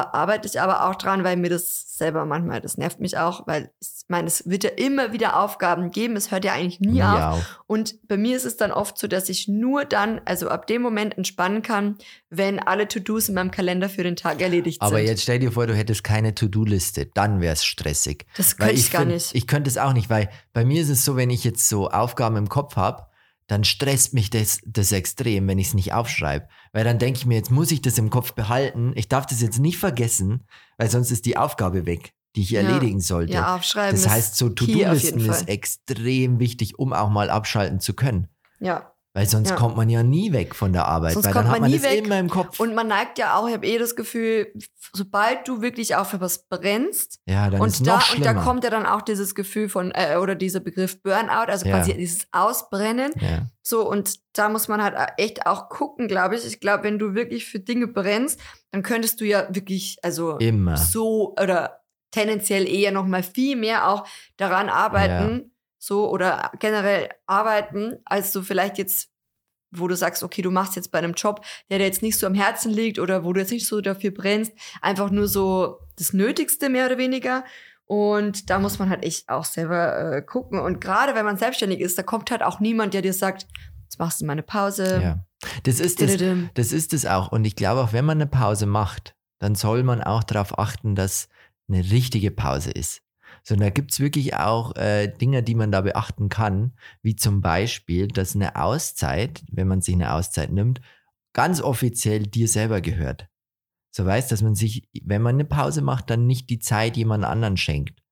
arbeite ich aber auch dran, weil mir das selber manchmal, das nervt mich auch, weil ich meine, es wird ja immer wieder Aufgaben geben, es hört ja eigentlich nie auf. Ja. Und bei mir ist es dann oft so, dass ich nur dann, also ab dem Moment entspannen kann, wenn alle To-Dos in meinem Kalender für den Tag erledigt Aber sind. jetzt stell dir vor, du hättest keine To-Do-Liste, dann wäre es stressig. das könnte ich, gar find- nicht. Ich könnte es auch nicht, weil bei mir ist es so, wenn ich jetzt so Aufgaben im Kopf habe, dann stresst mich das, das extrem, wenn ich es nicht aufschreibe. Weil dann denke ich mir, jetzt muss ich das im Kopf behalten. Ich darf das jetzt nicht vergessen, weil sonst ist die Aufgabe weg. die ich Ja. erledigen sollte. Ja, aufschreiben. das heißt, so To-Do-Listen ist extrem wichtig, um auch mal abschalten zu können. Ja. Weil sonst Ja. kommt man ja nie weg von der Arbeit, Sonst weil kommt dann hat man man nie das weg. immer im Kopf. Und man neigt ja auch, ich habe eh das Gefühl, sobald du wirklich auch für was brennst, ja, dann ist und da, noch und da schlimmer. kommt ja dann auch dieses Gefühl von, äh, oder dieser Begriff Burnout, also Ja. quasi dieses Ausbrennen. ja. So, und da muss man halt echt auch gucken, glaube ich. Ich glaube, wenn du wirklich für Dinge brennst, dann könntest du ja wirklich, also Immer. so oder tendenziell eher noch mal viel mehr auch daran arbeiten, so oder generell arbeiten, als du vielleicht jetzt, wo du sagst, okay, du machst jetzt bei einem Job, der dir jetzt nicht so am Herzen liegt oder wo du jetzt nicht so dafür brennst, einfach nur so das Nötigste mehr oder weniger. Und da muss man halt echt auch selber äh, gucken. Und gerade wenn man selbstständig ist, da kommt halt auch niemand, der dir sagt, jetzt machst du mal eine Pause. Ja. Das ist das, das ist es auch. Und ich glaube, auch wenn man eine Pause macht, dann soll man auch darauf achten, dass eine richtige Pause ist. So, und da gibt es wirklich auch äh, Dinge, die man da beachten kann, wie zum Beispiel, dass eine Auszeit, wenn man sich eine Auszeit nimmt, ganz offiziell dir selber gehört. So weißt, dass man sich, wenn man eine Pause macht, dann nicht die Zeit jemand anderen schenkt.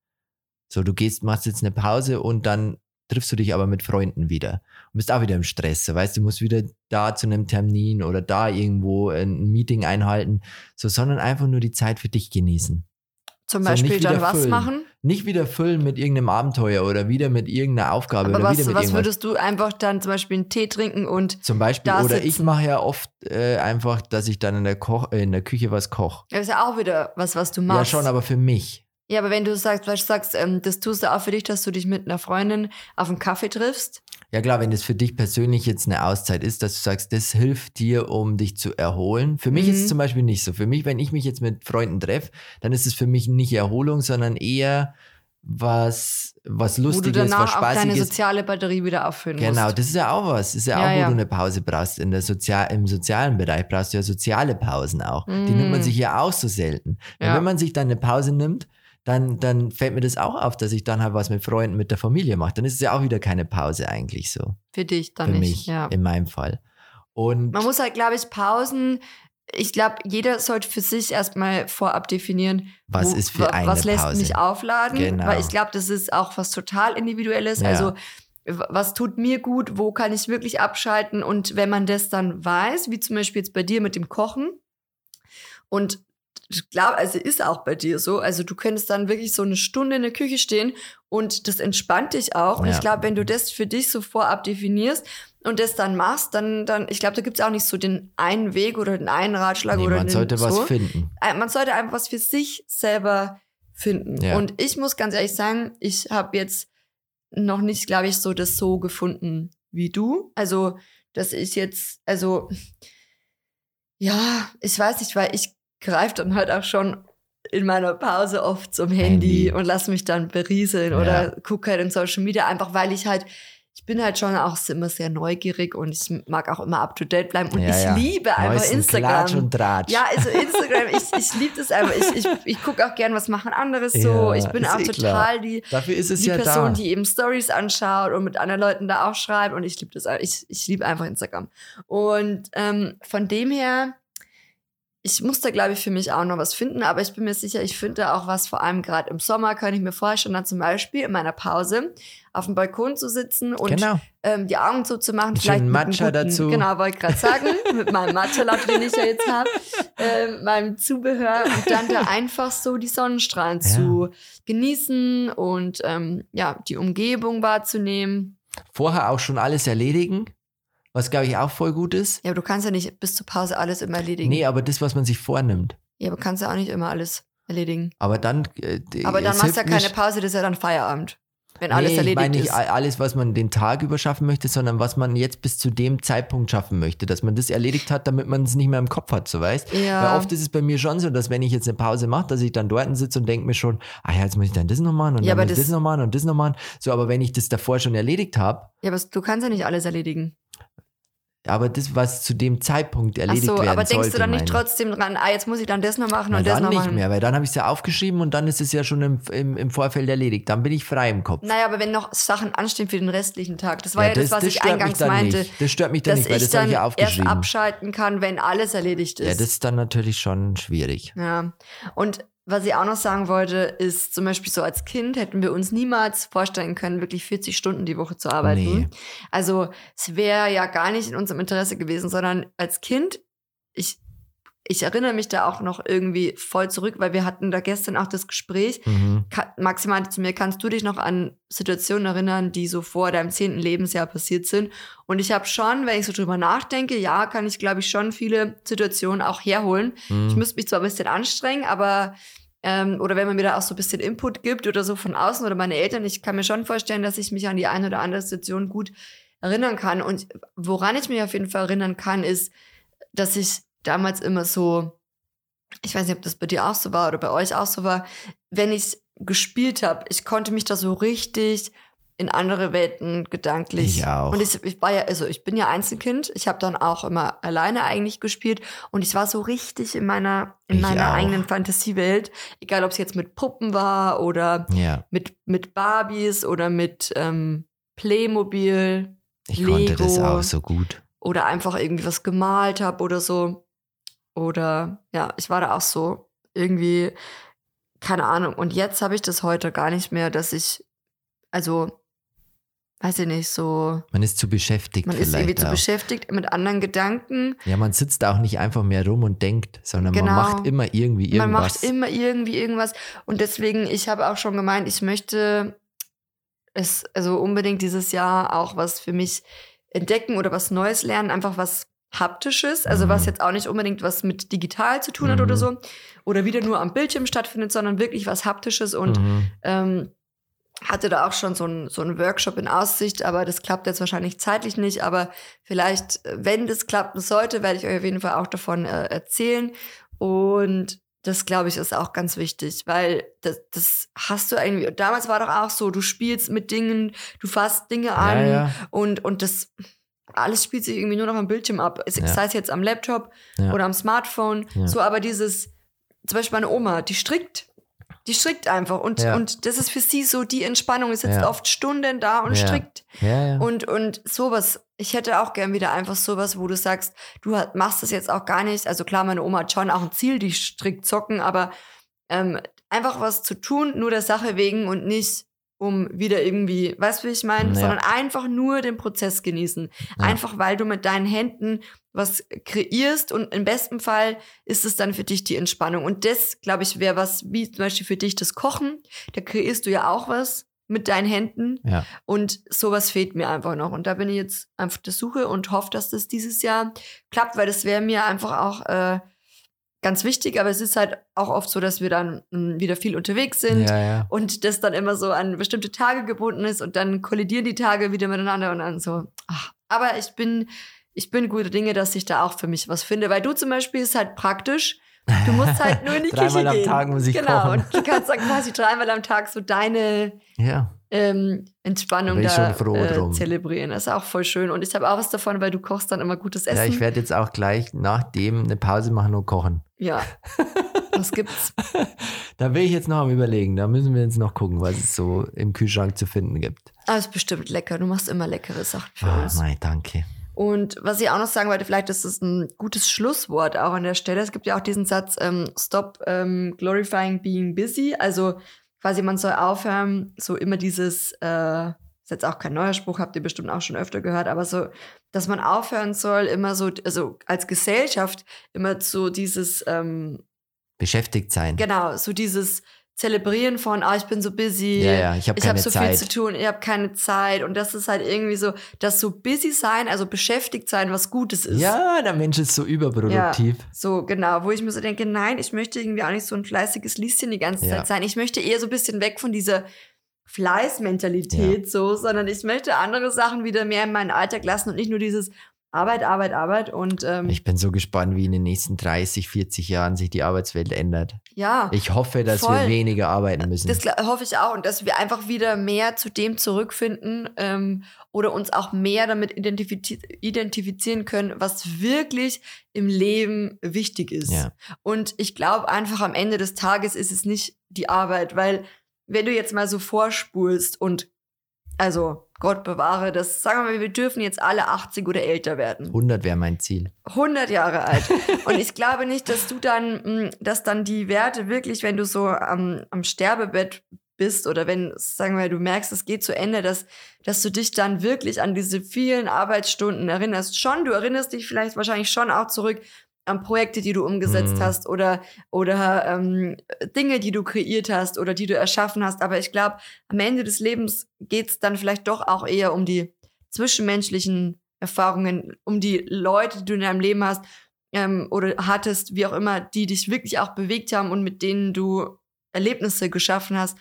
So, du gehst, machst jetzt eine Pause und dann triffst du dich aber mit Freunden wieder und bist auch wieder im Stress. So, weißt du, musst wieder da zu einem Termin oder da irgendwo ein Meeting einhalten, so, sondern einfach nur die Zeit für dich genießen. Zum So, Beispiel dann was füllen. machen. Nicht wieder füllen mit irgendeinem Abenteuer oder wieder mit irgendeiner Aufgabe Aber oder was, wieder mit was irgendwas. würdest du einfach dann zum Beispiel einen Tee trinken und Zum Beispiel, oder ich sitzen? mache ja oft äh, einfach, dass ich dann in der, Koch, äh, in der Küche was koche. das ist ja auch wieder was, was du Ja, machst. schon, aber für mich. Ja, aber wenn du sagst, du sagst, ähm, das tust du auch für dich, dass du dich mit einer Freundin auf einen Kaffee triffst. Ja klar, wenn das für dich persönlich jetzt eine Auszeit ist, dass du sagst, das hilft dir, um dich zu erholen. Für mich ist Mhm. es zum Beispiel nicht so. Für mich, wenn ich mich jetzt mit Freunden treffe, dann ist es für mich nicht Erholung, sondern eher was, was wo du Lustiges, was danach auch deine Spaßiges. soziale Batterie wieder auffüllen Genau, musst. das ist ja auch was. Das ist ja, Ja, auch, wo ja. du eine Pause brauchst. In der Sozial Im sozialen Bereich brauchst du ja soziale Pausen auch. Die nimmt man Mm. sich ja auch so selten. Ja. wenn man sich dann eine Pause nimmt, dann, dann fällt mir das auch auf, dass ich dann halt was mit Freunden, mit der Familie mache. Dann ist es ja auch wieder keine Pause eigentlich so. Für dich dann für nicht. mich, Ja. in meinem Fall. Und Man muss halt, glaube ich, Pausen. Ich glaube, jeder sollte für sich erstmal vorab definieren, was wo- ist für eine was lässt Pause? mich aufladen. Genau. Weil ich glaube, das ist auch was total Individuelles. Ja. Also was tut mir gut, wo kann ich wirklich abschalten und wenn man das dann weiß, wie zum Beispiel jetzt bei dir mit dem Kochen und ich glaube, also ist auch bei dir so, also du könntest dann wirklich so eine Stunde in der Küche stehen und das entspannt dich auch und Ja. ich glaube, wenn du das für dich so vorab definierst und das dann machst, dann, dann ich glaube, da gibt es auch nicht so den einen Weg oder den einen Ratschlag nee, oder man den, sollte was so finden. äh, man sollte einfach was für sich selber finden. Ja. Und ich muss ganz ehrlich sagen, ich habe jetzt noch nicht, glaube ich, so das so gefunden wie du. Also, dass ich jetzt, also, ja, ich weiß nicht, weil ich greife dann halt auch schon in meiner Pause oft zum Handy, Handy. und lass mich dann berieseln Ja. oder gucke halt in Social Media, einfach weil ich halt, ich bin halt schon auch immer sehr neugierig und ich mag auch immer up to date bleiben und Ja, ich ja. liebe einfach Neuesten Instagram. Klatsch und Tratsch. Ja, also Instagram, ich, ich liebe das einfach. Ich, ich, ich gucke auch gern, was machen anderes so. Ich bin auch eh total die, Dafür ist es die ja Person, da. die eben Stories anschaut und mit anderen Leuten da auch schreibt. Und ich liebe das einfach. Ich, ich liebe einfach Instagram. Und ähm, von dem her, ich muss da, glaube ich, für mich auch noch was finden, aber ich bin mir sicher, ich finde da auch was, vor allem gerade im Sommer, kann ich mir vorstellen, dann zum Beispiel in meiner Pause auf dem Balkon zu sitzen und genau. ähm, die Augen zuzumachen. Einen vielleicht Matcha guten, dazu. Genau, wollte ich gerade sagen, mit meinem Matcha-Latte, den ich ja jetzt habe, ähm, meinem Zubehör und dann da einfach so die Sonnenstrahlen Ja. zu genießen und ähm, ja, die Umgebung wahrzunehmen. Vorher auch schon alles erledigen, was glaube ich auch voll gut ist. Ja, aber du kannst ja nicht bis zur Pause alles immer erledigen. Nee, aber das, was man sich vornimmt. Ja, aber kannst ja auch nicht immer alles erledigen. Aber dann. Äh, Aber dann machst du ja keine Pause, das ist ja dann Feierabend. Wenn alles nee, ich erledigt meine nicht ist. alles, was man den Tag über schaffen möchte, sondern was man jetzt bis zu dem Zeitpunkt schaffen möchte, dass man das erledigt hat, damit man es nicht mehr im Kopf hat, so weißt. Ja. Weil oft ist es bei mir schon so, dass wenn ich jetzt eine Pause mache, dass ich dann dort sitze und denke mir schon, ah ja, jetzt muss ich dann das noch machen und Ja, dann muss ich das- das noch machen und das noch machen. So, aber wenn ich das davor schon erledigt habe, Ja, aber du kannst ja nicht alles erledigen. Aber das, was zu dem Zeitpunkt Ach erledigt so, werden aber denkst sollte, du dann nicht ich. trotzdem dran, ah, jetzt muss ich dann das noch machen Na, und das dann noch nicht machen? mehr, weil dann habe ich es ja aufgeschrieben und dann ist es ja schon im, im, im Vorfeld erledigt. Dann bin ich frei im Kopf. Naja, aber wenn noch Sachen anstehen für den restlichen Tag, das war ja, das, was ich stört mich eingangs dann meinte, Nicht. Das stört mich dann nicht, weil ich das habe dann ich ja erst aufgeschrieben. abschalten kann, wenn alles erledigt ist. Ja, das ist dann natürlich schon schwierig. Ja. Und was ich auch noch sagen wollte, ist zum Beispiel so als Kind hätten wir uns niemals vorstellen können, wirklich 40 Stunden die Woche zu arbeiten. Nee. Also es wäre ja gar nicht in unserem Interesse gewesen, sondern als Kind, ich, ich erinnere mich da auch noch irgendwie voll zurück, weil wir hatten da gestern auch das Gespräch. Mhm. Maxi meinte zu mir, kannst du dich noch an Situationen erinnern, die so vor deinem zehnten Lebensjahr passiert sind? Und ich habe schon, wenn ich so drüber nachdenke, ja, kann ich, glaube ich, schon viele Situationen auch herholen. Ich Mhm. müsste mich zwar ein bisschen anstrengen, aber ähm, oder wenn man mir da auch so ein bisschen Input gibt oder so von außen oder meine Eltern, ich kann mir schon vorstellen, dass ich mich an die eine oder andere Situation gut erinnern kann. Und woran ich mich auf jeden Fall erinnern kann, ist, dass ich damals immer so, ich weiß nicht, ob das bei dir auch so war oder bei euch auch so war, wenn ich gespielt habe, ich konnte mich da so richtig in andere Welten gedanklich. Ich auch. Und ich, ich war ja, also ich bin ja Einzelkind. Ich habe dann auch immer alleine eigentlich gespielt und ich war so richtig in meiner in Ich meiner auch. eigenen Fantasiewelt. Egal, ob es jetzt mit Puppen war oder Ja, mit mit Barbies oder mit ähm, Playmobil ich konnte das Lego. auch so gut. oder einfach irgendwie was gemalt habe oder so. Oder ja, ich war da auch so irgendwie, keine Ahnung. Und jetzt habe ich das heute gar nicht mehr, dass ich, also, weiß ich nicht, so, Man ist zu beschäftigt man ist irgendwie vielleicht zu auch. beschäftigt mit anderen Gedanken. Ja, man sitzt auch nicht einfach mehr rum und denkt, sondern Genau. man macht immer irgendwie Man irgendwas. macht immer irgendwie irgendwas. Und deswegen, ich habe auch schon gemeint, ich möchte es, also unbedingt dieses Jahr auch was für mich entdecken oder was Neues lernen, einfach was Haptisches, also Mhm. was jetzt auch nicht unbedingt was mit digital zu tun hat Mhm. oder so, oder wieder nur am Bildschirm stattfindet, sondern wirklich was Haptisches und Mhm. ähm, hatte da auch schon so einen so Workshop in Aussicht, aber das klappt jetzt wahrscheinlich zeitlich nicht. Aber vielleicht, äh, wenn das klappen sollte, werde ich euch auf jeden Fall auch davon äh, erzählen. Und das, glaube ich, ist auch ganz wichtig, weil das, das hast du irgendwie. Damals war doch auch so, du spielst mit Dingen, du fasst Dinge an Ja, ja. und, und das alles spielt sich irgendwie nur noch am Bildschirm ab. Es- Ja. Sei es jetzt am Laptop Ja. oder am Smartphone. Ja. So, aber dieses, zum Beispiel meine Oma, die strickt. Die strickt einfach. Und, und das ist für sie so die Entspannung. Sie sitzt oft Stunden da und strickt. Und, und sowas. Ich hätte auch gern wieder einfach sowas, wo du sagst, du machst das jetzt auch gar nicht. Also klar, meine Oma hat schon auch ein Ziel, die strickt Socken, aber ähm, einfach was zu tun, nur der Sache wegen und nicht um wieder irgendwie, weißt du, wie ich meine? Ja. Sondern einfach nur den Prozess genießen. Ja. Einfach weil du mit deinen Händen was kreierst und im besten Fall ist es dann für dich die Entspannung. Und das, glaube ich, wäre was, wie zum Beispiel für dich das Kochen. Da kreierst du ja auch was mit deinen Händen. ja. Und sowas fehlt mir einfach noch. Und da bin ich jetzt einfach der Suche und hoffe, dass das dieses Jahr klappt, weil das wäre mir einfach auch äh, ganz wichtig. Aber es ist halt auch oft so, dass wir dann mh, wieder viel unterwegs sind ja, ja. und das dann immer so an bestimmte Tage gebunden ist und dann kollidieren die Tage wieder miteinander und dann so. Ach. Aber ich bin, ich bin gute Dinge, dass ich da auch für mich was finde. Weil du zum Beispiel ist halt praktisch. Du musst halt nur in die Dreimal Küche am gehen. Tag muss ich genau. kochen. Und du kannst dann quasi dreimal am Tag so deine Ja, ähm, Entspannung Da äh, zelebrieren. Das ist auch voll schön. Und ich habe auch was davon, weil du kochst dann immer gutes Essen. ja ich werde jetzt auch gleich nach dem eine Pause machen und kochen. ja. Was gibt's? Da bin ich jetzt noch am überlegen. Da müssen wir jetzt noch gucken, was es so im Kühlschrank zu finden gibt. Ah, ist bestimmt lecker. Du machst immer leckere Sachen für Ah, uns. nein, danke. Und was ich auch noch sagen wollte, vielleicht ist es ein gutes Schlusswort auch an der Stelle. Es gibt ja auch diesen Satz, ähm, stop ähm, glorifying being busy. Also quasi man soll aufhören, so immer dieses, äh, ist jetzt auch kein neuer Spruch, habt ihr bestimmt auch schon öfter gehört, aber so, dass man aufhören soll, immer so, also als Gesellschaft immer so dieses, ähm, Beschäftigt sein. genau, so dieses Zelebrieren von, ah, ich bin so busy, Ja, ja, ich habe keine so Zeit. viel zu tun, ich habe keine Zeit. Und das ist halt irgendwie so, dass so busy sein, also beschäftigt sein, was Gutes ist. Ja, der Mensch ist so überproduktiv. So, genau, wo ich mir so denke, nein, ich möchte irgendwie auch nicht so ein fleißiges Lieschen die ganze Ja. Zeit sein. Ich möchte eher so ein bisschen weg von dieser Fleißmentalität, so, sondern ich möchte andere Sachen wieder mehr in meinen Alltag lassen und nicht nur dieses Arbeit, Arbeit, Arbeit. Und ähm, Ich bin so gespannt, wie in den nächsten 30, 40 Jahren sich die Arbeitswelt ändert. ja. Ich hoffe, dass Voll. wir weniger arbeiten müssen. Das hoffe ich auch und dass wir einfach wieder mehr zu dem zurückfinden ähm, oder uns auch mehr damit identifiz identifizieren können, was wirklich im Leben wichtig ist. Ja. Und ich glaube einfach am Ende des Tages ist es nicht die Arbeit, weil wenn du jetzt mal so vorspulst und Also Gott bewahre das. Sagen wir mal, wir dürfen jetzt alle 80 oder älter werden. 100 wäre mein Ziel. 100 Jahre alt. Und ich glaube nicht, dass du dann, mh, dass dann die Werte wirklich, wenn du so am, am Sterbebett bist oder wenn, sagen wir, du merkst, es geht zu Ende, dass, dass du dich dann wirklich an diese vielen Arbeitsstunden erinnerst. Schon, du erinnerst dich vielleicht wahrscheinlich schon auch zurück an Projekte, die du umgesetzt Mhm. hast oder, oder ähm, Dinge, die du kreiert hast oder die du erschaffen hast. Aber ich glaube, am Ende des Lebens geht es dann vielleicht doch auch eher um die zwischenmenschlichen Erfahrungen, um die Leute, die du in deinem Leben hast ähm, oder hattest, wie auch immer, die dich wirklich auch bewegt haben und mit denen du Erlebnisse geschaffen hast.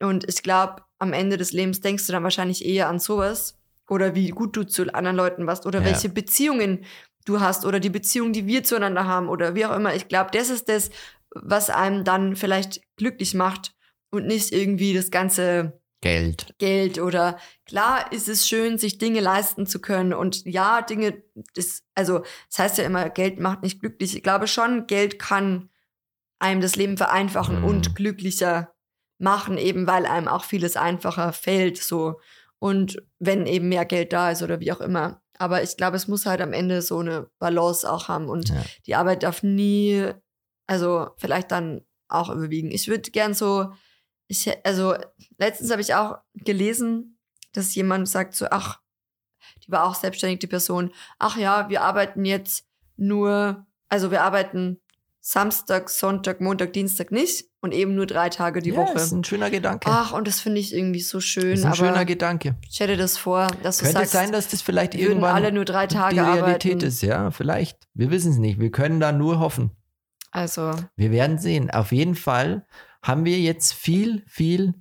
Und ich glaube, am Ende des Lebens denkst du dann wahrscheinlich eher an sowas oder wie gut du zu anderen Leuten warst oder Ja. welche Beziehungen du hast oder die Beziehung, die wir zueinander haben oder wie auch immer. Ich glaube, das ist das, was einem dann vielleicht glücklich macht und nicht irgendwie das ganze Geld. Geld oder klar ist es schön, sich Dinge leisten zu können und ja, Dinge, das, also das heißt ja immer, Geld macht nicht glücklich. Ich glaube schon, Geld kann einem das Leben vereinfachen Mhm. und glücklicher machen, eben weil einem auch vieles einfacher fällt, so. Und wenn eben mehr Geld da ist oder wie auch immer. Aber ich glaube, es muss halt am Ende so eine Balance auch haben und Ja. die Arbeit darf nie, also vielleicht dann auch überwiegen. Ich würde gern so, ich, also letztens habe ich auch gelesen, dass jemand sagt so, ach, die war auch selbstständig, die Person, ach ja, wir arbeiten jetzt nur, also wir arbeiten Samstag, Sonntag, Montag, Dienstag nicht und eben nur drei Tage die ja, Woche. ist ein schöner Gedanke. Ach, und das finde ich irgendwie so schön. ist ein aber schöner Gedanke. stell dir das vor, dass du Könnte sagst, sein, dass das vielleicht irgendwann alle nur drei Tage die Realität arbeiten. ist. Ja, vielleicht. Wir wissen es nicht. Wir können da nur hoffen. Also, Wir werden sehen. Auf jeden Fall haben wir jetzt viel, viel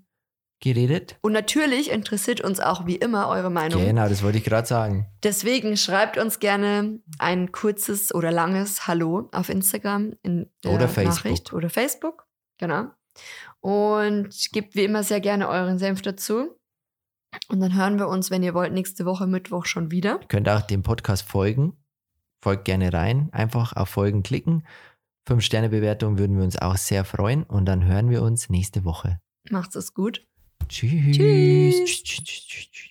geredet. und natürlich interessiert uns auch wie immer eure Meinung. Genau, das wollte ich gerade sagen. Deswegen schreibt uns gerne ein kurzes oder langes Hallo auf Instagram in der Oder Facebook. Nachricht oder Facebook. Genau. Und gebt wie immer sehr gerne euren Senf dazu. Und dann hören wir uns, wenn ihr wollt, nächste Woche Mittwoch schon wieder. Ihr könnt auch dem Podcast folgen. Folgt gerne rein. Einfach auf Folgen klicken. Fünf-Sterne-Bewertung würden wir uns auch sehr freuen. Und dann hören wir uns nächste Woche. Macht's es gut. Tschüss. Tschüss.